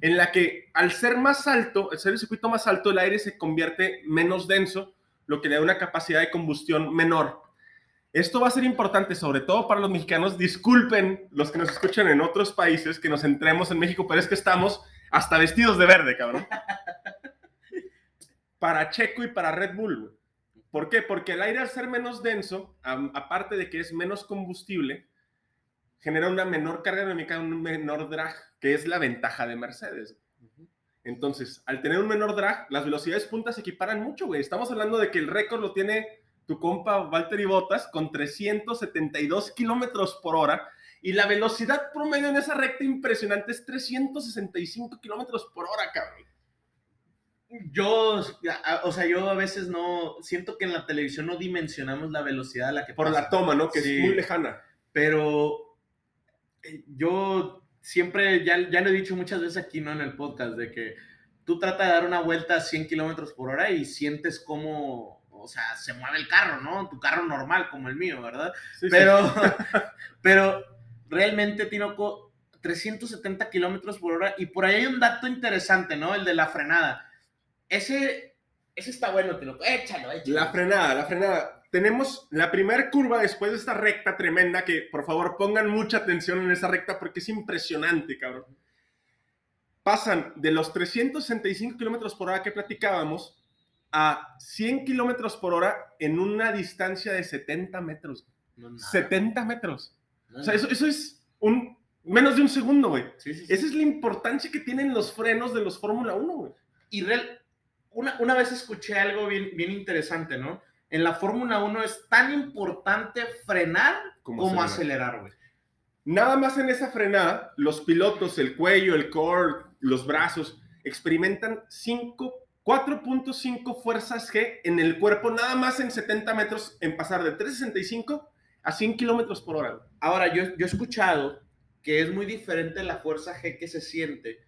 en la que al ser más alto, al ser el circuito más alto, el aire se convierte menos denso, lo que le da una capacidad de combustión menor. Esto va a ser importante, sobre todo para los mexicanos. Disculpen los que nos escuchan en otros países que nos entremos en México, pero es que estamos hasta vestidos de verde, cabrón. Para Checo y para Red Bull. güey. ¿Por qué? Porque el aire al ser menos denso, aparte de que es menos combustible, genera una menor carga aerodinámica, un menor drag, que es la ventaja de Mercedes. Entonces, al tener un menor drag, las velocidades puntas se equiparan mucho, güey. Estamos hablando de que el récord lo tiene tu compa Valtteri Bottas con 372 kilómetros por hora y la velocidad promedio en esa recta impresionante es 365 kilómetros por hora, cabrón. Yo, o sea, yo a veces no, siento que en la televisión no dimensionamos la velocidad a la que Por pasa. la toma, ¿no? Que Sí. es muy lejana. pero eh, yo siempre, ya, ya lo he dicho muchas veces aquí, ¿no? En el podcast, de que tú tratas de dar una vuelta a 100 kilómetros por hora y sientes cómo, o sea, se mueve el carro, ¿no? Tu carro normal, como el mío, ¿verdad? Sí, sí. Pero, pero realmente, Tinoco, 370 kilómetros por hora y por ahí hay un dato interesante, ¿no? El de la frenada. Ese, ese está bueno, Tinoco. Échalo, échalo. La frenada, la frenada. Tenemos la primera curva después de esta recta tremenda, que por favor pongan mucha atención en esa recta porque es impresionante, cabrón. Pasan de los 365 kilómetros por hora que platicábamos a 100 kilómetros por hora en una distancia de 70 metros. No, nada. 70 metros. No, O sea, eso, eso es un menos de un segundo, güey. Sí, sí, sí. Esa es la importancia que tienen los frenos de los Fórmula 1, güey. Y real, una, una vez escuché algo bien, bien interesante, ¿no? En la Fórmula 1 es tan importante frenar Como acelerar, güey. Nada más en esa frenada, los pilotos, el cuello, el core, los brazos, experimentan 5, 4.5 fuerzas G en el cuerpo, nada más en 70 metros, en pasar de 365 a 100 kilómetros por hora. Ahora, yo, yo he escuchado que es muy diferente la fuerza G que se siente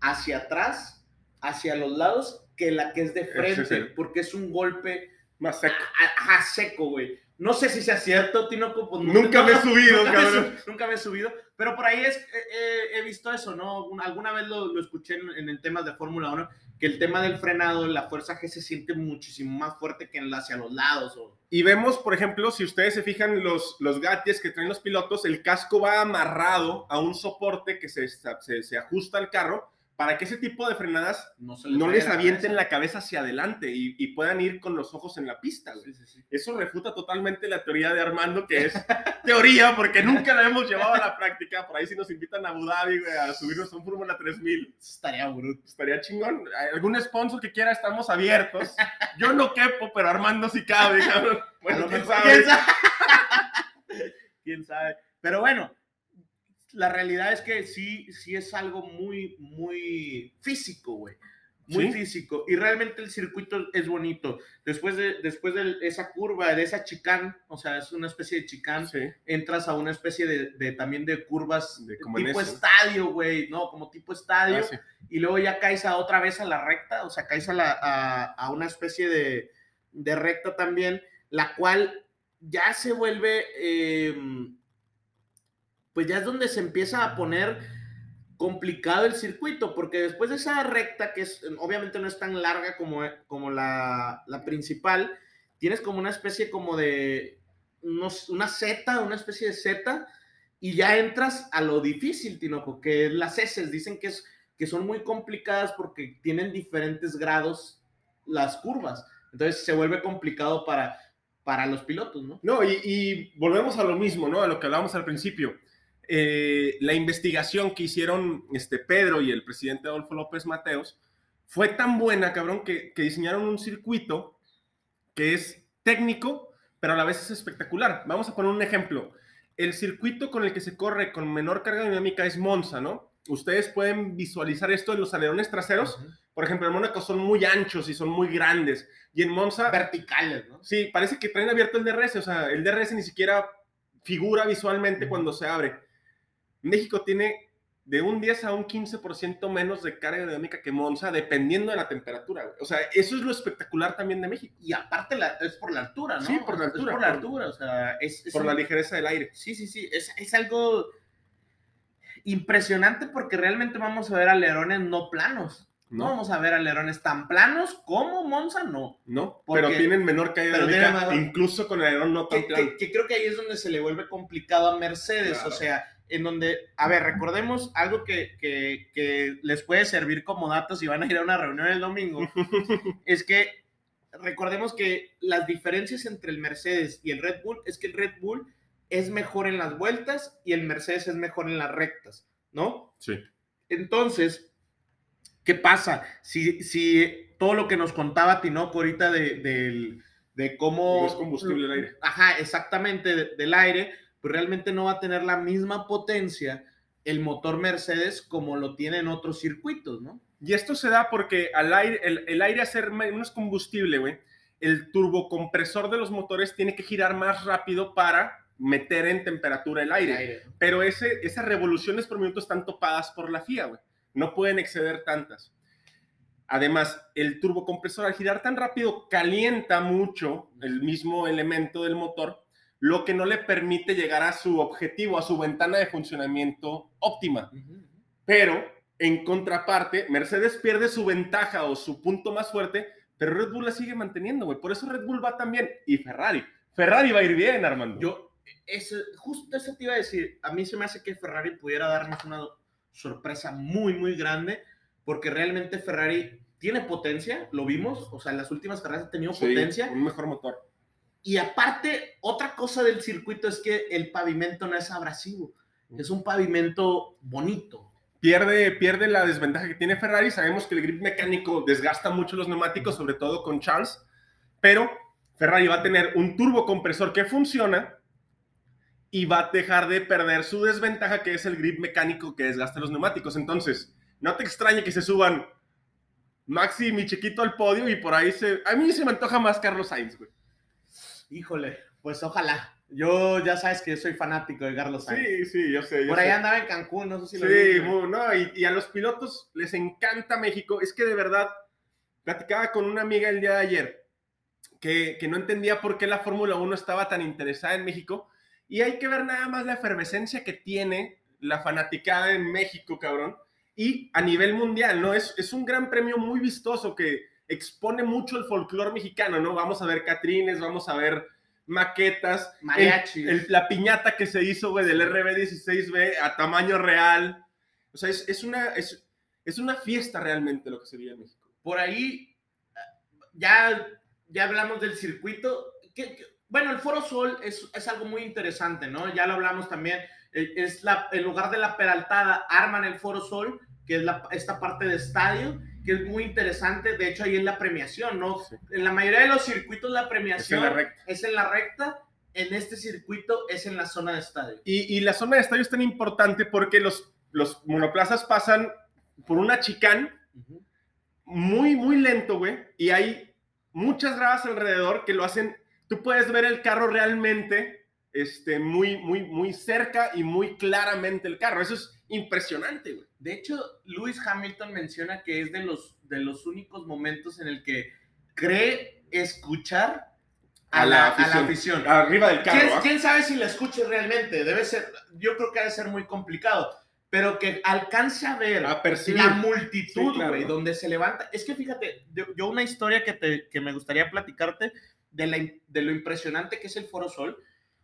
hacia atrás, hacia los lados, que la que es de frente, sí. porque es un golpe Más seco. a- ajá, seco, güey. No sé si sea cierto, Tinoco. pues, Nunca me he subido, nunca me cabrón. su- nunca me he subido, pero por ahí es, eh, eh, he visto eso, ¿no? Un- alguna vez lo, lo escuché en, en el tema de Fórmula 1, que el tema del frenado, la fuerza G se siente muchísimo más fuerte que en la hacia los lados. Y vemos, por ejemplo, si ustedes se fijan los, los gadgets que traen los pilotos, el casco va amarrado a un soporte que se, se, se ajusta al carro para que ese tipo de frenadas No, se no vaya les la avienten cabeza. la cabeza hacia adelante y, y puedan ir con los ojos en la pista. güey. Sí, sí, sí. Eso refuta totalmente la teoría de Armando, que es teoría, porque nunca la hemos llevado a la práctica. Por ahí si nos invitan a Abu Dhabi güey, a subirnos a un Fórmula 3000, Estaría bruto. estaría chingón. ¿Algún sponsor que quiera? Estamos abiertos. Yo no quepo, pero Armando sí cabe, Bueno, quién sabe. ¿Quién sabe? ¿Quién sabe? Pero bueno, la realidad es que sí, sí es algo muy, muy físico, güey. Muy Sí. físico. Y realmente el circuito es bonito. Después de, después de esa curva, de esa chicán, o sea, es una especie de chicán, Sí. entras a una especie de, de- también de curvas De como en tipo eso. estadio, güey, ¿no? Como tipo estadio Ah, sí. y luego ya caes a otra vez a la recta, o sea, caes a, la, a, a una especie de, de recta también, la cual ya se vuelve, eh, pues ya es donde se empieza a poner complicado el circuito, porque después de esa recta, que es, obviamente no es tan larga como, como la, la principal, tienes como una especie como de, unos- una Z, una especie de Z, y ya entras a lo difícil, Tinoco, que es las heces, dicen que, es, que son muy complicadas porque tienen diferentes grados las curvas, entonces se vuelve complicado para, para los pilotos, ¿no? No, y, y volvemos a lo mismo, ¿no? A lo que hablábamos al principio. Eh, la investigación que hicieron este Pedro y el presidente Adolfo López Mateos fue tan buena, cabrón, que, que diseñaron un circuito que es técnico, pero a la vez es espectacular. Vamos a poner un ejemplo. El circuito con el que se corre con menor carga dinámica es Monza, ¿no? Ustedes pueden visualizar esto en los alerones traseros. Por ejemplo, en Mónaco son muy anchos y son muy grandes. Y en Monza Verticales, ¿no? Sí, parece que traen abierto el DRS, o sea, el DRS ni siquiera figura visualmente cuando se abre. México tiene de un 10 a un 15% menos de carga dinámica que Monza, dependiendo de la temperatura. güey. O sea, eso es lo espectacular también de México, Y aparte la- es por la altura, ¿no? Sí, por la Es altura, por la altura, o sea, es, es por un- la ligereza del aire. Sí, sí, sí, es, es algo impresionante porque realmente vamos a ver alerones no planos. No, ¿no? vamos a ver alerones tan planos como Monza, no. ¿No? Porque- Pero tienen menor caída menor- incluso con el alerón no tan Que, plano. que- que creo que ahí es donde se le vuelve complicado a Mercedes, Claro. o sea, en donde, a ver, recordemos algo que, que- que les puede servir como datos si van a ir a una reunión el domingo, es que recordemos que las diferencias entre el Mercedes y el Red Bull es que el Red Bull es mejor en las vueltas y el Mercedes es mejor en las rectas, ¿no? Sí. Entonces, ¿Qué pasa? Si, si todo lo que nos contaba Tinoco ahorita de, del- de cómo... No es combustible el aire. Ajá, exactamente, de- del aire, pues realmente no va a tener la misma potencia el motor Mercedes como lo tiene en otros circuitos, ¿no? Y esto se da porque al aire, el, el aire hacer menos combustible, güey, el turbocompresor de los motores tiene que girar más rápido para meter en temperatura el aire. Pero ese, esas revoluciones por minuto están topadas por la FIA, güey. No pueden exceder tantas. Además, el turbocompresor al girar tan rápido calienta mucho el mismo elemento del motor, lo que no le permite llegar a su objetivo, a su ventana de funcionamiento óptima. Pero, en contraparte, Mercedes pierde su ventaja o su punto más fuerte, pero Red Bull la sigue manteniendo, güey. Por eso Red Bull va tan bien. Y Ferrari. Ferrari va a ir bien, Armando. Yo, ese, justo eso te iba a decir. A mí se me hace que Ferrari pudiera darnos una sorpresa muy, muy grande, porque realmente Ferrari tiene potencia, lo vimos, o sea, en las últimas carreras ha tenido Sí, potencia. Un mejor motor. Y aparte, otra cosa del circuito es que el pavimento no es abrasivo, es un pavimento bonito. Pierde, pierde la desventaja que tiene Ferrari. Sabemos que el grip mecánico desgasta mucho los neumáticos, sobre todo con Charles. Pero Ferrari va a tener un turbocompresor que funciona y va a dejar de perder su desventaja, que es el grip mecánico que desgasta los neumáticos. Entonces, no te extrañe que se suban Maxi y mi chiquito al podio y por ahí se... A mí se me antoja más Carlos Sainz, güey. Híjole, pues ojalá. Yo ya sabes que soy fanático de Carlos Sainz. Sí, sí, yo sé. yo Por sé. ahí andaba en Cancún, no sé si lo Sí, viste. mu- no, y, y a los pilotos les encanta México. Es que de verdad, platicaba con una amiga el día de ayer que, que no entendía por qué la Fórmula 1 estaba tan interesada en México. Y hay que ver nada más la efervescencia que tiene la fanaticada en México, cabrón. Y a nivel mundial, ¿no? Es, es un gran premio muy vistoso que expone mucho el folclore mexicano, ¿no? Vamos a ver catrines, vamos a ver maquetas, el- la piñata que se hizo, güey, del RB16B a tamaño real. O sea, es, es una, es, es una fiesta realmente lo que se vive en México. Por ahí, ya, ya hablamos del circuito. que- que- bueno, el Foro Sol es, es algo muy interesante, ¿no? Ya lo hablamos también. eh, Es la, en lugar de la peraltada, arman el Foro Sol, que es la, esta parte de estadio, que es muy interesante. De hecho, ahí es la premiación, ¿no? Sí. En la mayoría de los circuitos, la Es premiación en la recta. es en la recta. En este circuito es en la zona de estadio. Y, y la zona de estadio es tan importante porque los, los monoplazas pasan por una chicán muy, muy lento, güey. Y hay muchas gradas alrededor que lo hacen. Tú puedes ver el carro realmente este, muy, muy, muy cerca y muy claramente el carro. Eso es impresionante, güey. De hecho, Lewis Hamilton menciona que es de los, de los únicos momentos en el que cree escuchar a, A la, la a la afición. Arriba del carro. ¿Quién, ¿ah? quién sabe si la escuche realmente? Debe ser, yo creo que ha de ser muy complicado, pero que alcance a ver A percibir. la multitud, Sí, claro. güey, donde se levanta. Es que fíjate, yo, yo una historia que, te, que me gustaría platicarte de, la, de lo impresionante que es el Foro Sol.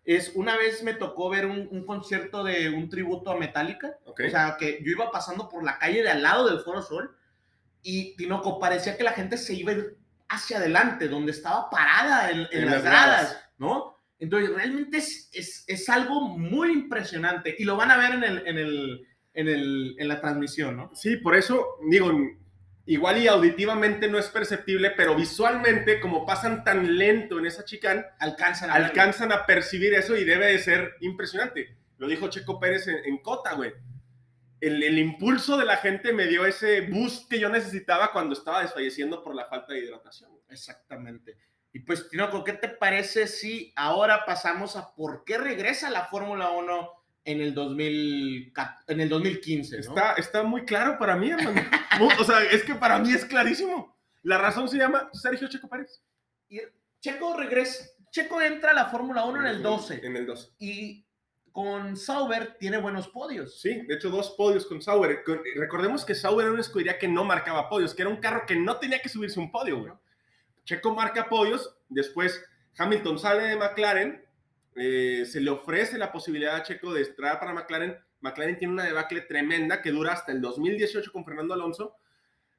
Es una vez me tocó ver un, un concierto de un tributo a Metallica. O sea, que yo iba pasando por la calle de al lado del Foro Sol y Tinoco parecía que la gente se iba a ir hacia adelante, donde estaba parada en, en En las las gradas, gradas. ¿no? Entonces, realmente es, es, es algo muy impresionante y lo van a ver en, el, en, el, en, el, en la transmisión, ¿no? Sí, por eso digo, igual y auditivamente no es perceptible, pero visualmente, como pasan tan lento en esa chicán, Alcanzan a alcanzan a percibir eso y debe de ser impresionante. Lo dijo Checo Pérez en, en Cota, güey. El, el impulso de la gente me dio ese boost que yo necesitaba cuando estaba desfalleciendo por la falta de hidratación. Exactamente. Y pues, Tinoco, ¿qué te parece si ahora pasamos a por qué regresa la Fórmula 1 en el, 2000, en el 2015? ¿no? Está, está muy claro para mí, hermano. O sea, es que para mí es clarísimo. La razón se llama Sergio Checo Pérez. Y Checo regresa. Checo entra a la Fórmula 1 en el 12 En el 12. y con Sauber tiene buenos podios. Sí, de hecho, dos podios con Sauber. Recordemos que Sauber era una escudería que no marcaba podios, que era un carro que no tenía que subirse un podio, güey. Checo marca podios, después Hamilton sale de McLaren, eh, se le ofrece la posibilidad a Checo de entrar para McLaren. McLaren tiene una debacle tremenda que dura hasta el 2018 con Fernando Alonso,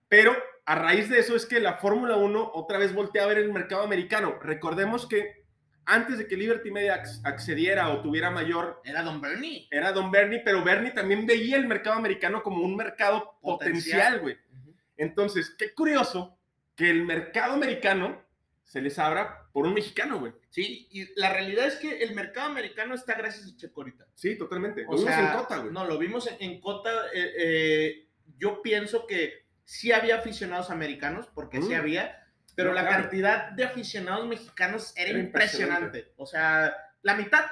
pero a raíz de eso es que la Fórmula 1 otra vez voltea a ver el mercado americano. Recordemos que antes de que Liberty Media acc- accediera o tuviera mayor Era Don Bernie. era Don Bernie, pero Bernie también veía el mercado americano como un mercado Potencial. potencial, güey. Entonces, qué curioso que el mercado americano se les abra por un mexicano, güey. Sí, y la realidad es que el mercado americano está gracias a Checo ahorita. Sí, totalmente. O Lo vimos sea, en Cota, güey. No, lo vimos en, en Cota. eh, eh, yo pienso que sí había aficionados americanos, porque sí Mm. había, pero No, la claro. cantidad de aficionados mexicanos era, Era impresionante. impresionante. O sea, la mitad.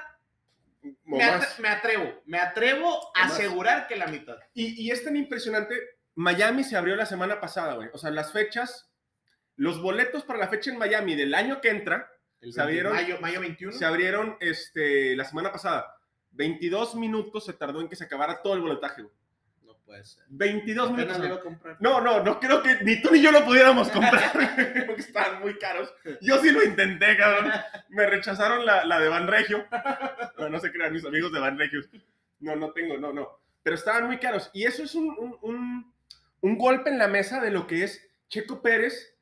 O Me, atre- me atrevo, me atrevo a asegurar que la mitad. Y, y es tan impresionante. Miami se abrió la semana pasada, güey. O sea, las fechas, los boletos para la fecha en Miami del año que entra El ¿Se abrieron? Mayo, mayo 21. se abrieron este, la semana pasada. 22 minutos se tardó en que se acabara todo el boletaje, güey. No puede ser. 22 minutos. Apenas comprar. No, no, no creo que ni tú ni yo lo pudiéramos comprar porque estaban muy caros. Yo sí lo intenté, cabrón. Me rechazaron la, la de Van Regio. No, no se crean mis amigos de Van Regio. No, no tengo, no, no. Pero estaban muy caros. Y eso es un, un, un- un golpe en la mesa de lo que es Checo Pérez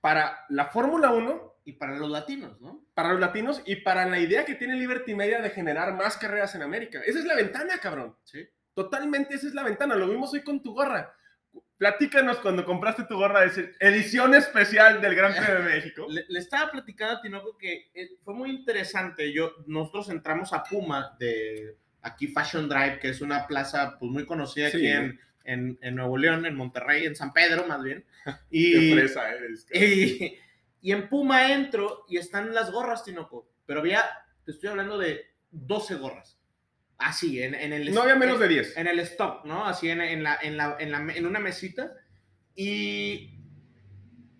para la Fórmula 1, Y para los latinos, ¿no? para los latinos y para la idea que tiene Liberty Media de generar más carreras en América. Esa es la ventana, cabrón. Sí. Totalmente esa es la ventana. Lo vimos hoy con tu gorra. Platícanos cuando compraste tu gorra de decir, edición especial del Gran Premio de México. Le, le estaba platicando a Tinoco que eh, fue muy interesante. Yo, nosotros entramos a Puma de aquí Fashion Drive, que es una plaza pues, muy conocida aquí en, en, en Nuevo León, en Monterrey, en San Pedro más bien. Qué Y, fresa eres. y, y en Puma entro y están las gorras, Tinoco. Pero había, te estoy hablando de 12 gorras. Así, en, en el... No había menos de 10. en el stock, ¿no? Así en, en la, en, la, en, la- en una mesita. Y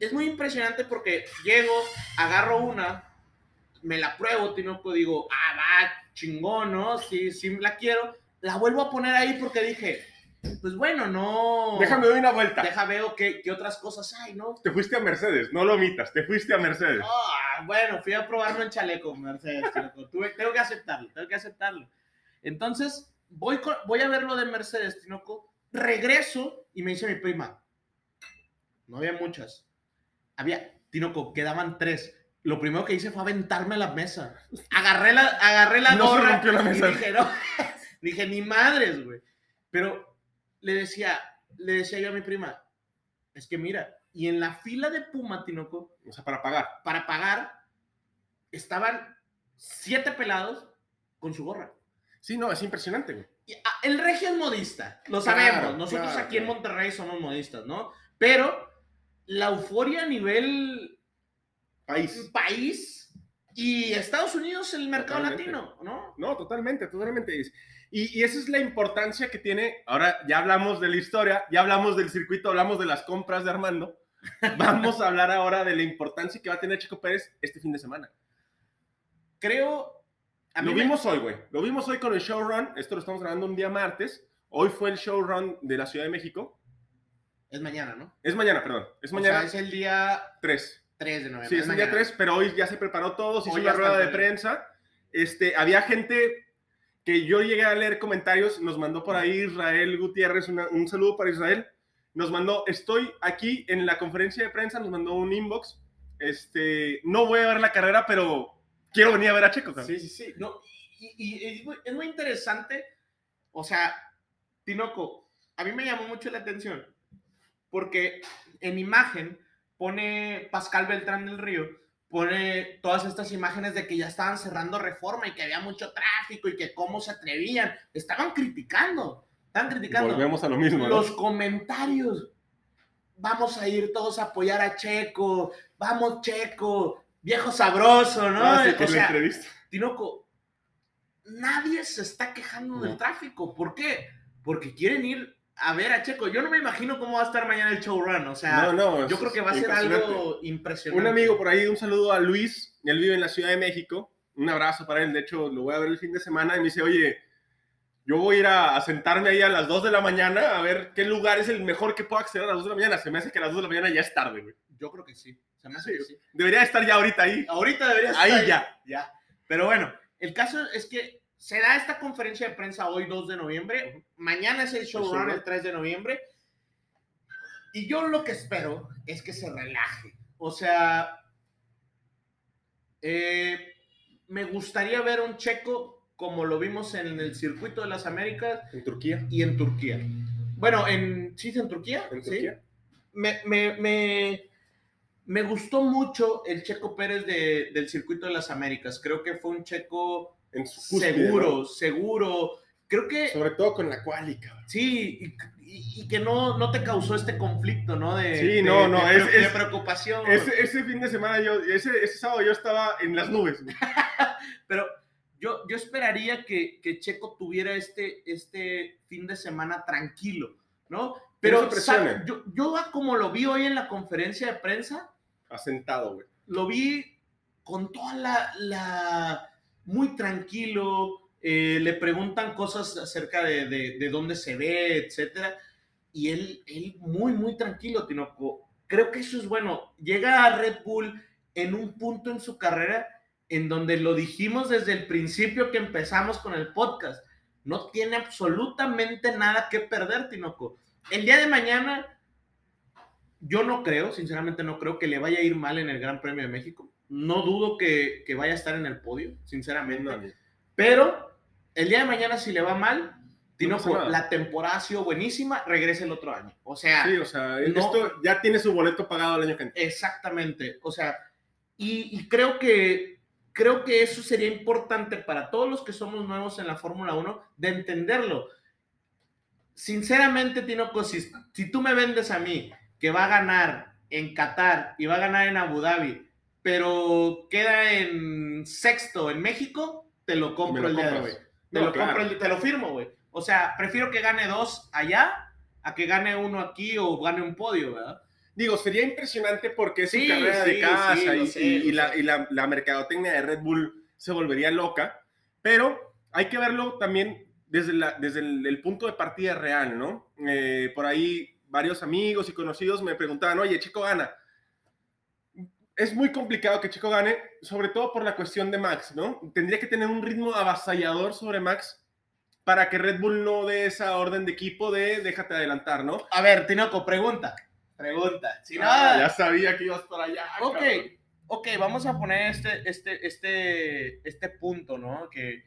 es muy impresionante porque llego, agarro una, me la pruebo, Tinoco, digo, ah, va, chingón, ¿no? Sí, sí la quiero. La vuelvo a poner ahí porque dije, pues bueno, no. Déjame dar una vuelta. Deja veo qué, qué otras cosas hay, ¿no? Te fuiste a Mercedes, no lo omitas, te fuiste a Mercedes. Ah, bueno, fui a probarlo en chaleco, Mercedes. Tinoco. Tuve- tengo que aceptarlo, tengo que aceptarlo. Entonces, voy, con- voy a ver lo de Mercedes, Tinoco. Regreso y me dice mi prima. No había muchas. Había, Tinoco, quedaban tres. Lo primero que hice fue aventarme la mesa. Agarré la, agarré la No se rompió la mesa. y dije, no, dije, ni madres, güey. Pero le decía, le decía yo a mi prima, es que mira, y en la fila de Puma, Tinoco, O sea, para pagar. para pagar, estaban siete pelados con su gorra. Sí, no, es impresionante, güey. Y, ah, el regio es modista, lo Claro, sabemos. Nosotros claro, aquí en claro. Monterrey somos modistas, ¿no? Pero la euforia a nivel País. país y Estados Unidos el mercado Totalmente. latino, ¿no? No, totalmente, totalmente. Y, y esa es la importancia que tiene. Ahora ya hablamos de la historia, ya hablamos del circuito, hablamos de las compras de Armando. Vamos a hablar ahora de la importancia que va a tener Chico Pérez este fin de semana. Creo. A Lo me- vimos hoy, güey. Lo vimos hoy con el showrun. Esto lo estamos grabando un día martes. Hoy fue el showrun de la Ciudad de México. Es mañana, ¿no? Es mañana, perdón. Es O mañana sea, es el día 3. 3 de noviembre. Sí, es el día mañana. 3, pero hoy ya se preparó todo, se hizo Hoy ya rueda de prensa. Este, había gente que yo llegué a leer comentarios, nos mandó por ahí Israel Gutiérrez, una- un saludo para Israel. Nos mandó, estoy aquí en la conferencia de prensa, nos mandó un inbox. Este, no voy a ver la carrera, pero quiero venir a ver a Checo. cabrón. Sí, sí, sí. No, y, y- y es, muy, es muy interesante. O sea, Tinoco, a mí me llamó mucho la atención porque en imagen pone Pascal Beltrán del Río, pone todas estas imágenes de que ya estaban cerrando reforma y que había mucho tráfico y que cómo se atrevían. Estaban criticando, estaban criticando. Volvemos a lo mismo. ¿no? Los comentarios. Vamos a ir todos a apoyar a Checo. Vamos, Checo. Viejo sabroso, ¿no? Ah, sí, O sea, entrevista. Tinoco, nadie se está quejando del No. tráfico. ¿Por qué? Porque quieren ir a ver a Checo. Yo no me imagino cómo va a estar mañana el showrun. O sea, No, no, yo creo que va a ser algo impresionante. Un amigo por ahí, un saludo a Luis, él vive en la Ciudad de México, un abrazo para él, de hecho lo voy a ver el fin de semana y me dice, oye, yo voy a ir a, a sentarme ahí a las 2 de la mañana a ver qué lugar es el mejor que puedo acceder a las 2 de la mañana. Se me hace que a las 2 de la mañana ya es tarde, güey. Yo creo que sí. Se me hace que sí. Debería estar ya ahorita ahí. Ahorita debería estar Ahí ya. Ya. Pero bueno, el caso es que se da esta conferencia de prensa hoy 2 de noviembre. Mañana es el showrun el 3 de noviembre. Y yo lo que espero es que se relaje. O sea, eh, me gustaría ver un checo como lo vimos en el circuito de las Américas En Turquía. y en Turquía. Bueno, en, ¿sí en Turquía? En ¿Sí? Turquía. me, me, me, me gustó mucho el Checo Pérez de- del circuito de las Américas. Creo que fue un Checo En su cúspide, seguro, ¿no? seguro. Creo que Sobre todo con la quali, cabrón. sí, y, y- y que no, no te causó este conflicto, ¿no? De, Sí, de- no, no, de, es- de es- preocupación. Ese, ese fin de semana, yo, ese, ese sábado yo estaba en las nubes. Pero yo, yo esperaría que, que Checo tuviera este, este fin de semana tranquilo, ¿no? Pero yo, yo como lo vi hoy en la conferencia de prensa, Asentado, güey. lo vi con toda la, la muy tranquilo, eh, le preguntan cosas acerca de, de, de dónde se ve, etcétera, y él, él muy, muy tranquilo, Tinoco. Creo que eso es bueno. Llega a Red Bull en un punto en su carrera en donde lo dijimos desde el principio que empezamos con el podcast. No tiene absolutamente nada que perder, Tinoco. El día de mañana, yo no creo, sinceramente no creo que le vaya a ir mal en el Gran Premio de México. No dudo que, que vaya a estar en el podio, sinceramente. No, Pero el día de mañana, si le va mal, Tinoco, nada. la temporada ha sido buenísima, regresa el otro año. O sea, Sí, o sea, no- esto ya tiene su boleto pagado el año que entra. Exactamente, o sea, y, y creo que creo que eso sería importante para todos los que somos nuevos en la Fórmula 1 de entenderlo. Sinceramente, Tinoco, si, si tú me vendes a mí que va a ganar en Qatar y va a ganar en Abu Dhabi, pero queda en sexto en México, te lo compro el día de hoy. Te No, lo claro. compro, te lo firmo, güey. O sea, prefiero que gane dos allá a que gane uno aquí o gane un podio, ¿verdad? Digo, sería impresionante porque es Sí, su carrera sí, de casa sí, y, sé, y- la, y la- la mercadotecnia de Red Bull se volvería loca, pero hay que verlo también desde, la- desde el, el punto de partida real, ¿no? Eh, por ahí varios amigos y conocidos me preguntaban, oye, Chico gana. Es muy complicado que Chico gane, sobre todo por la cuestión de Max, ¿no? Tendría que tener un ritmo avasallador sobre Max para que Red Bull no dé esa orden de equipo de déjate adelantar, ¿no? A ver, Tinoco, pregunta. Pregunta. Si no, Ah, ya sabía que ibas para allá. ok, cabrón. ok, vamos a poner este, este, este, este punto, ¿no? Que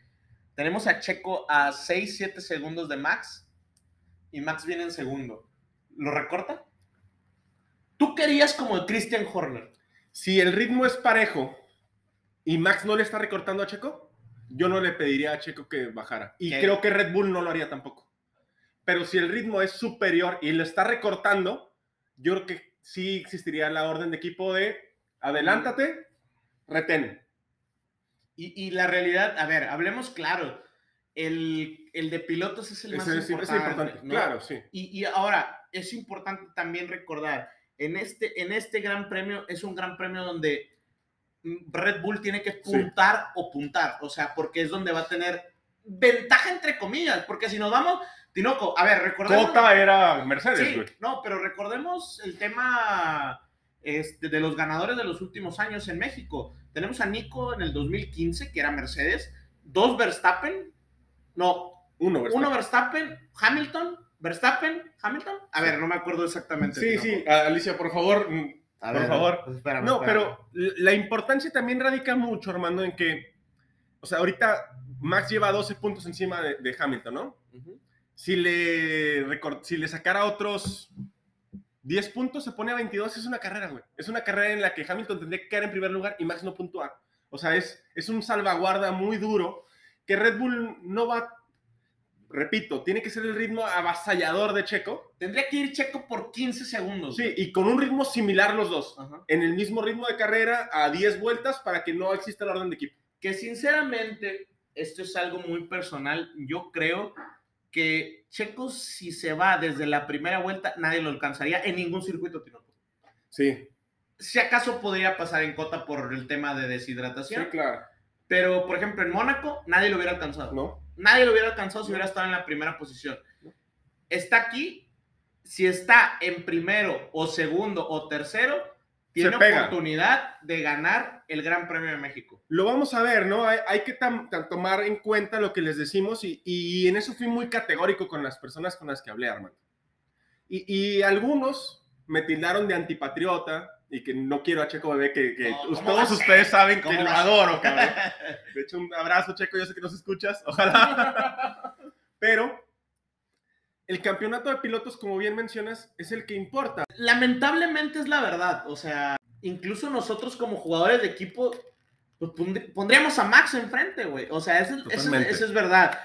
tenemos a Checo a 6, 7 segundos de Max y Max viene en segundo. ¿Lo recorta? Tú querías como el Christian Horner. Si el ritmo es parejo y Max no le está recortando a Checo, yo no le pediría a Checo que bajara. Y ¿Qué? creo que Red Bull no lo haría tampoco. Pero si el ritmo es superior y lo está recortando, yo creo que sí existiría la orden de equipo de adelántate, retén. Y, y la realidad, a ver, hablemos claro. El, el de pilotos es el más Ese es, es importante. importante. ¿no? Claro, sí. Y, y ahora, es importante también recordar, en este, en este gran premio es un gran premio donde mm, Red Bull tiene que puntar o puntar, o sea, porque es donde va a tener ventaja entre comillas, porque si nos vamos, Tinoco, a ver, recordemos... Cota era Mercedes, Sí, güey. no, pero recordemos el tema este, de los ganadores de los últimos años en México. Tenemos a Nico en el 2015, que era Mercedes, dos Verstappen, no, Uno, Verstappen. uno Verstappen, Hamilton, Verstappen, Hamilton. A ver, no me acuerdo exactamente. Sí, sí, Alicia, por favor, mm, A por ver, favor. pues espérame, No, espérame. pero la importancia también radica mucho, Armando, en que, o sea, ahorita Max lleva 12 puntos encima de, de Hamilton, ¿no? Si le, recor- si le sacara otros 10 puntos, se pone a 22, es una carrera, güey. Es una carrera en la que Hamilton tendría que quedar en primer lugar y Max no puntuar. O sea, es, es un salvaguarda muy duro que Red Bull no va, repito, tiene que ser el ritmo avasallador de Checo. Tendría que ir Checo por 15 segundos. Sí, y con un ritmo similar los dos. Ajá. En el mismo ritmo de carrera a 10 vueltas para que no exista la orden de equipo. que sinceramente, esto es algo muy personal, yo creo que Checo si se va desde la primera vuelta, nadie lo alcanzaría en ningún circuito, Tinoco. Sí, Si acaso podría pasar en cota por el tema de deshidratación, claro. pero por ejemplo en Mónaco nadie lo hubiera alcanzado. ¿No? Nadie lo hubiera alcanzado si hubiera estado en la primera posición. Está aquí, si está en primero o segundo o tercero, tiene oportunidad de ganar el Gran Premio de México. Lo vamos a ver, ¿no? Hay, hay que tam- tam- tomar en cuenta lo que les decimos y, y en eso fui muy categórico con las personas con las que hablé, Armando. Y, y algunos me tildaron de antipatriota y que no quiero a Checo Bebé, que, que No, ¿cómo us- va a todos ustedes saben que ¿Cómo lo adoro, cabrón. De hecho, un abrazo, Checo, yo sé que nos escuchas, ojalá. Pero el campeonato de pilotos, como bien mencionas, es el que importa. Lamentablemente es la verdad. O sea, incluso nosotros como jugadores de equipo, pues pondr- pondríamos a Max enfrente, güey. O sea, eso, es- eso eso es verdad.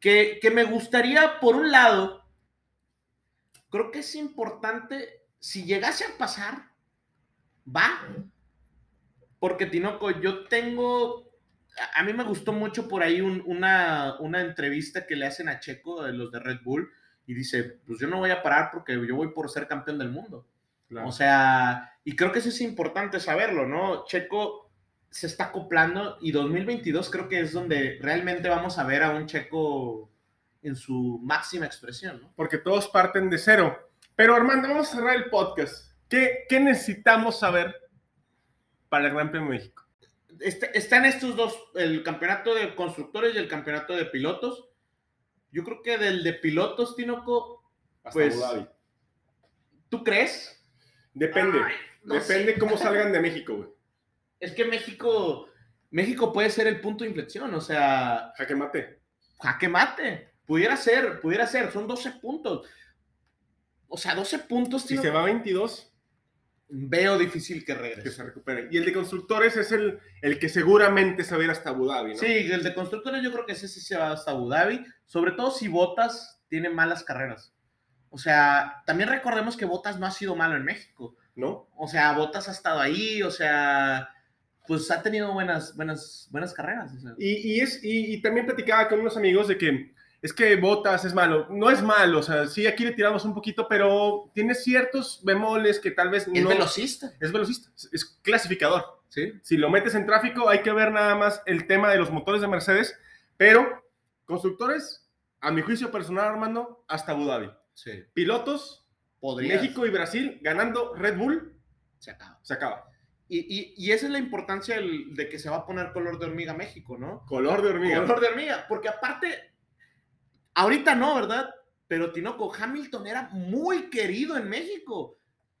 Que, que me gustaría, por un lado, creo que es importante, si llegase a pasar, va. Porque Tinoco, yo tengo, a- mí me gustó mucho por ahí un- una, una entrevista que le hacen a Checo de los de Red Bull y dice, pues yo no voy a parar porque yo voy por ser campeón del mundo. O sea, y creo que eso es importante saberlo, ¿no? Checo se está acoplando y 2022 creo que es donde realmente vamos a ver a un Checo en su máxima expresión, ¿no? porque todos parten de cero. Pero Armando, vamos a cerrar el podcast. ¿Qué, qué necesitamos saber para el Gran Premio de México? Este- están estos dos, el campeonato de constructores y el campeonato de pilotos. Yo creo que del de pilotos, Tinoco, Hasta Pues, Abu Dhabi. ¿tú crees? Depende. Ay, no Depende sé. cómo salgan de México, güey. Es que México, México puede ser el punto de inflexión, o sea, Jaque mate. jaque mate. Pudiera ser, pudiera ser, son 12 puntos. O sea, 12 puntos Si se va a 22, veo difícil que que regrese. se recupere. Y el de constructores es el, el que seguramente se va a ir hasta Abu Dhabi, ¿no? Sí, el de constructores yo creo que ese sí se va hasta Abu Dhabi, sobre todo si Botas tiene malas carreras. O sea, también recordemos que Botas no ha sido malo en México. ¿No? O sea, Botas ha estado ahí, o sea, pues ha tenido buenas, buenas, buenas carreras. o sea. Y, y es, y, y también platicaba con unos amigos de que es que Botas es malo. No es malo, o sea, sí, aquí le tiramos un poquito, pero tiene ciertos bemoles que tal vez Es no. velocista. Es velocista, es- es clasificador. Sí. Si lo metes en tráfico, hay que ver nada más el tema de los motores de Mercedes, pero constructores, a mi juicio personal, Armando, hasta Abu Dhabi. Sí. Pilotos, Podría. México y Brasil ganando Red Bull, Se acaba. se acaba. Y, y, y esa es la importancia del- de que se va a poner color de hormiga México, ¿no? Color de hormiga. Color de hormiga, porque aparte, ahorita no, ¿verdad? Pero Tinoco Hamilton era muy querido en México.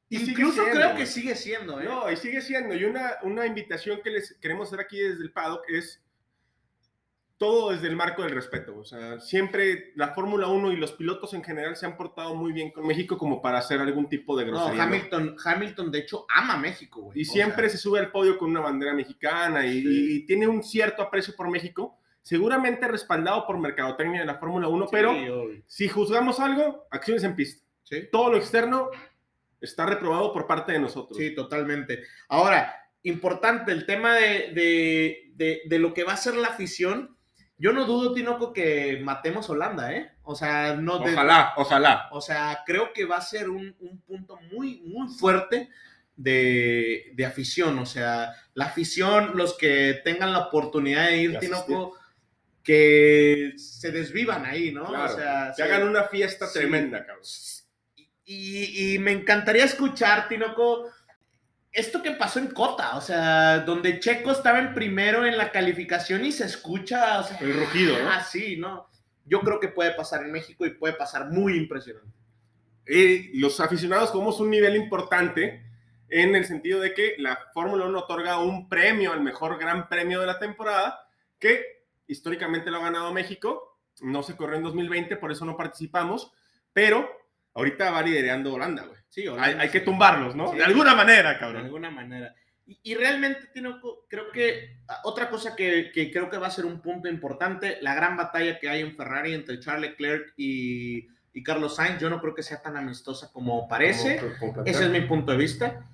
Y Incluso siendo, creo que sigue siendo, ¿eh? No, y sigue siendo. Y una, una invitación que les queremos hacer aquí desde el paddock es todo desde el marco del respeto. O sea, siempre la Fórmula 1 y los pilotos en general se han portado muy bien con México como para hacer algún tipo de No, grosería. ¿no? Hamilton, Hamilton, de hecho, ama México, güey. Y siempre sea, se sube al podio con una bandera mexicana y, Sí. y tiene un cierto aprecio por México, seguramente respaldado por mercadotecnia de la Fórmula 1, pero sí, obvio. si juzgamos algo, acciones en pista. Sí. Todo lo externo está reprobado por parte de nosotros. Sí, totalmente. Ahora, importante, el tema de, de, de, de lo que va a ser la afición. Yo no dudo, Tinoco, que matemos Holanda, ¿eh? O sea, no de- Ojalá, ojalá. O sea, creo que va a ser un, un punto muy, muy fuerte de, de afición. O sea, la afición, los que tengan la oportunidad de ir, Tinoco, que se desvivan ahí, ¿no? Claro, o sea, que hagan una fiesta Sí. tremenda, cabrón. Y, y me encantaría escuchar, Tinoco, esto que pasó en Cota, o sea, donde Checo estaba en primero en la calificación y se escucha, o sea, El rugido, ¿no? ah, sí, ¿no? Yo creo que puede pasar en México y puede pasar muy impresionante. Eh, los aficionados jugamos un nivel importante en el sentido de que la Fórmula 1 otorga un premio al mejor gran premio de la temporada, que históricamente lo ha ganado México. No se corrió en 2020, por eso no participamos, pero ahorita va liderando Holanda, güey. Sí, Hay, Holanda, hay que sí. tumbarlos, ¿no? Sí. De alguna manera, de cabrón. alguna manera. Y, y realmente, Tinoco, creo que otra cosa que, que creo que va a ser un punto importante, la gran batalla que hay en Ferrari entre Charles Leclerc y, y Carlos Sainz, yo no creo que sea tan amistosa como parece. Como Ese es mi punto de vista.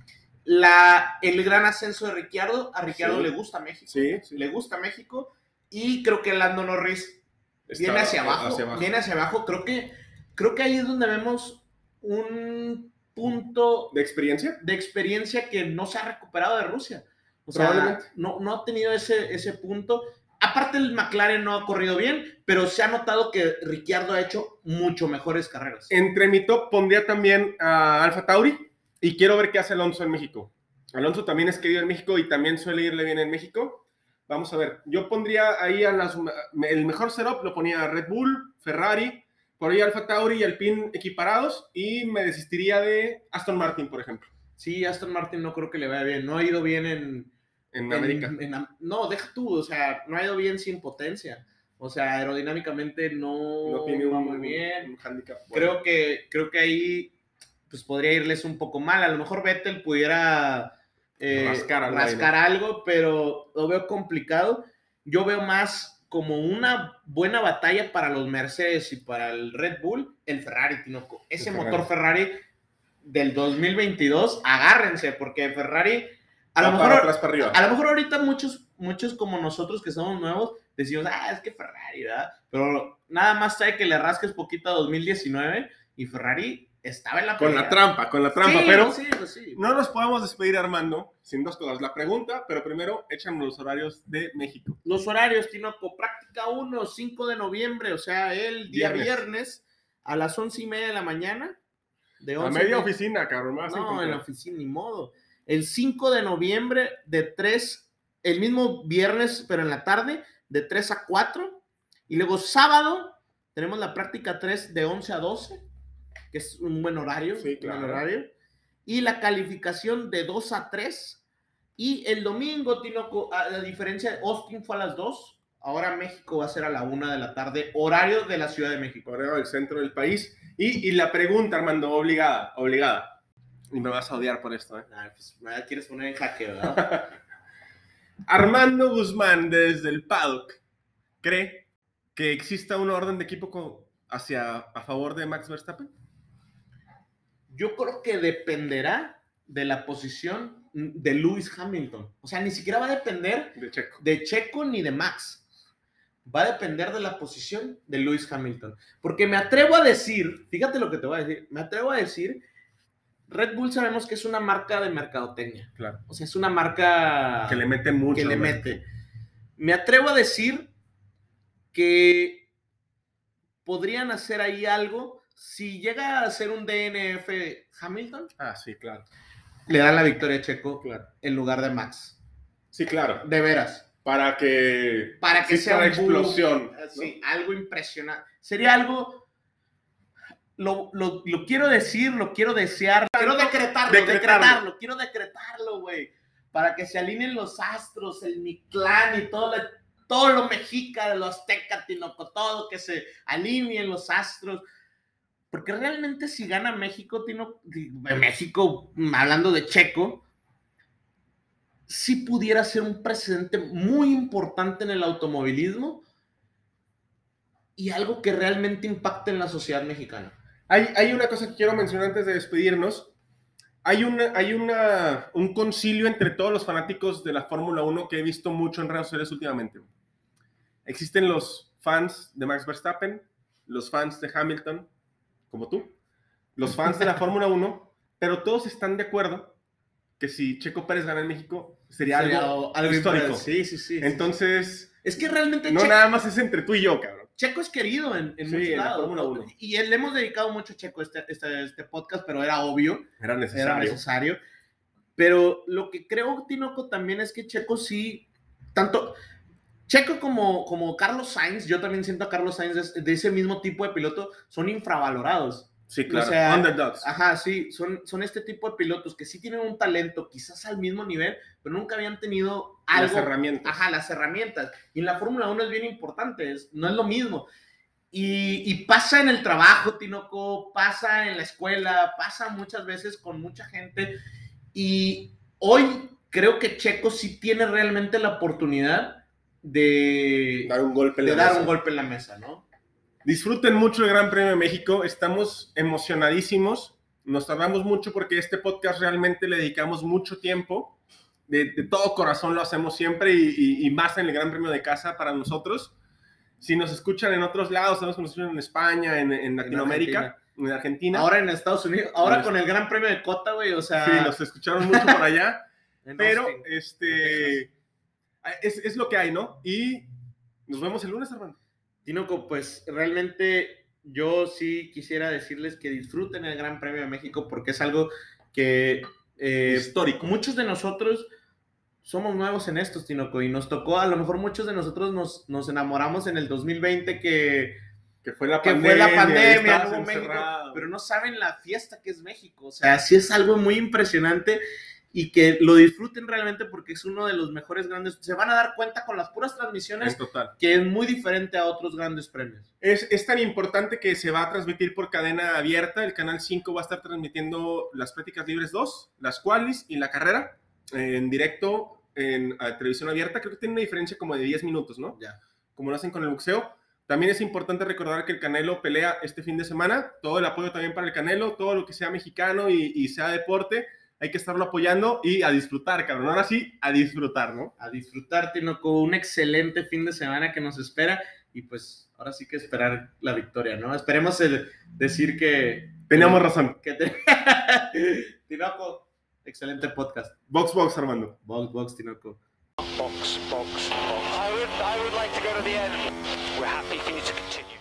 La, el gran ascenso de Ricciardo, a Ricciardo Sí. le gusta México. Sí, sí. Le gusta México y creo que Lando Norris Está viene hacia abajo, hacia abajo. Viene hacia abajo. Creo que, creo que ahí es donde vemos un punto ¿De experiencia? de experiencia que no se ha recuperado de Rusia. O sea, no, no ha tenido ese, ese punto. Aparte, el McLaren no ha corrido bien, pero se ha notado que Ricciardo ha hecho mucho mejores carreras. Entre mi top pondría también a Alfa Tauri y quiero ver qué hace Alonso en México. Alonso también es querido en México y también suele irle bien en México. Vamos a ver, yo pondría ahí a las, el mejor setup, lo ponía Red Bull, Ferrari, por ahí Alfa Tauri y Alpine equiparados y me desistiría de Aston Martin, por ejemplo, Sí, Aston Martin no creo que le vaya bien. No ha ido bien en, en en- América. en- no, deja tú, o sea, no ha ido bien sin potencia. O sea, aerodinámicamente no, No tiene va muy bien. un handicap. bueno. Creo que, creo que ahí pues podría irles un poco mal. A lo mejor Vettel pudiera eh, Rascar algo rascar ahí, algo, pero lo veo complicado. Yo veo más como una buena batalla para los Mercedes y para el Red Bull, el Ferrari, Tinoco. Ese motor Ferrari del 2022, agárrense, porque Ferrari, a lo mejor, atrás para arriba. a lo mejor ahorita muchos, muchos como nosotros que somos nuevos, decimos, ah, es que Ferrari, ¿verdad? Pero nada más trae que le rasques poquito a 2019 y Ferrari estaba en la Con la pelea. trampa, con la trampa, Sí, pero sí, pues sí. no nos podemos despedir, Armando, sin dos cosas. La pregunta, pero primero échanos los horarios de México. Los horarios, Tinoco, práctica 1, 5 de noviembre, o sea, el día Viernes. viernes, a las 11 y media de la mañana. De A 11 media y- oficina, cabrón. Más No, en la oficina, ni modo. El 5 de noviembre, de 3, el mismo viernes, pero en la tarde, de 3 a 4. Y luego sábado, tenemos la práctica 3 de 11 a 12, que es un buen horario. Sí, un buen claro. horario. Y la calificación de 2 a 3. Y el domingo, Tinoco, a la diferencia, Austin fue a las 2. Ahora México va a ser a la 1 de la tarde, horario de la Ciudad de México. Correo del centro del país. Y, y la pregunta, Armando, obligada, obligada. Y me vas a odiar por esto, ¿eh? Pues, me quieres poner en jaque, ¿verdad? Armando Guzmán, desde el paddock, cree que exista una orden de equipo hacia, a favor de Max Verstappen. Yo creo que dependerá de la posición de Lewis Hamilton. O sea, ni siquiera va a depender De Checo. de Checo ni de Max. Va a depender de la posición de Lewis Hamilton. Porque me atrevo a decir, fíjate lo que te voy a decir, me atrevo a decir, Red Bull sabemos que es una marca de mercadotecnia. Claro. O sea, es una marca Que le mete mucho. que le ¿no? mete. Me atrevo a decir que podrían hacer ahí algo. Si llega a ser un DNF Hamilton, Ah, sí, claro. le dan la victoria a Checo Claro. en lugar de Max. Sí, claro. De veras. Para que. Para que Sí, sea para un boom, explosión, ¿no? Sí, algo impresionante. Sería algo. Lo, lo- lo quiero decir, lo quiero desear. Quiero decretarlo, Decretarlo. decretarlo, quiero decretarlo, güey. Para que se alineen los astros, el Mictlán y todo, la- todo lo mexica, los azteca, Tinoco, todo, que se alineen los astros. Porque realmente si gana México, Tino, México, hablando de Checo, sí pudiera ser un precedente muy importante en el automovilismo y algo que realmente impacte en la sociedad mexicana. Hay, hay una cosa que quiero mencionar antes de despedirnos. Hay, una, hay una, un concilio entre todos los fanáticos de la Fórmula 1 que he visto mucho en redes sociales últimamente. Existen los fans de Max Verstappen, los fans de Hamilton, como tú, los fans de la Fórmula 1, pero todos están de acuerdo que si Checo Pérez gana en México sería, Sería algo, algo histórico. Sí, sí, sí. Entonces, es que realmente no Checo, nada más es entre tú y yo, cabrón. Checo es querido en, en Sí, muchos en la lados. Fórmula ¿no? 1. Y le hemos dedicado mucho a Checo este, este, este podcast, pero era obvio. Era era necesario. necesario. Pero lo que creo, Tinoco, también es que Checo sí, tanto Checo como, como Carlos Sainz, yo también siento a Carlos Sainz de, de ese mismo tipo de piloto, son infravalorados. Sí, claro. O sea, Underdogs. Ajá, sí, son, son este tipo de pilotos que sí tienen un talento, quizás al mismo nivel, pero nunca habían tenido algo. Las herramientas. Ajá, las herramientas. Y en la Fórmula 1 es bien importante, es- no es lo mismo. Y, y pasa en el trabajo, Tinoco, pasa en la escuela, pasa muchas veces con mucha gente. Y hoy creo que Checo sí tiene realmente la oportunidad de, Dar un golpe en de la dar mesa. un golpe en la mesa, ¿no? Disfruten mucho el Gran Premio de México. Estamos emocionadísimos. Nos tardamos mucho porque este podcast realmente le dedicamos mucho tiempo. De, de todo corazón lo hacemos siempre y, y- y más en el Gran Premio de casa para nosotros. Si nos escuchan en otros lados, sabemos que nos escuchan en España, en, en Latinoamérica, en Argentina. Ahora en Estados Unidos, ahora con el Gran Premio de Cota, güey, o sea. sí, nos escucharon mucho por allá. pero Austin. este es, es lo que hay, ¿no? Y nos vemos el lunes, hermano. Tinoco, pues realmente yo sí quisiera decirles que disfruten el Gran Premio de México porque es algo que eh, Histórico. muchos de nosotros somos nuevos en esto, Tinoco, y nos tocó, a lo mejor muchos de nosotros nos, nos enamoramos en el 2020 que, Que fue la que pandemia. fue la pandemia, México, pero no saben la fiesta que es México, o sea, sí es algo muy impresionante y que lo disfruten realmente porque es uno de los mejores grandes. Se van a dar cuenta con las puras transmisiones total. que es muy diferente a otros grandes premios. Es, es tan importante que se va a transmitir por cadena abierta. El canal 5 va a estar transmitiendo las prácticas libres 2, las qualis y la carrera eh, en directo en a televisión abierta. Creo que tiene una diferencia como de 10 minutos, ¿no? Ya. Como lo hacen con el boxeo. También es importante recordar que el Canelo pelea este fin de semana. Todo el apoyo también para el Canelo, todo lo que sea mexicano y, y sea deporte, hay que estarlo apoyando y a disfrutar, cabrón. Ahora sí, a disfrutar, ¿no? A disfrutar, Tinoco, un excelente fin de semana que nos espera y pues ahora sí que esperar la victoria, ¿no? Esperemos el- decir que... Teníamos razón. Que te... Tinoco, excelente podcast. Box, box, Armando. Box, box, Tinoco. Box, box, box. I would, I would like to go to the end. We're happy for you to continue.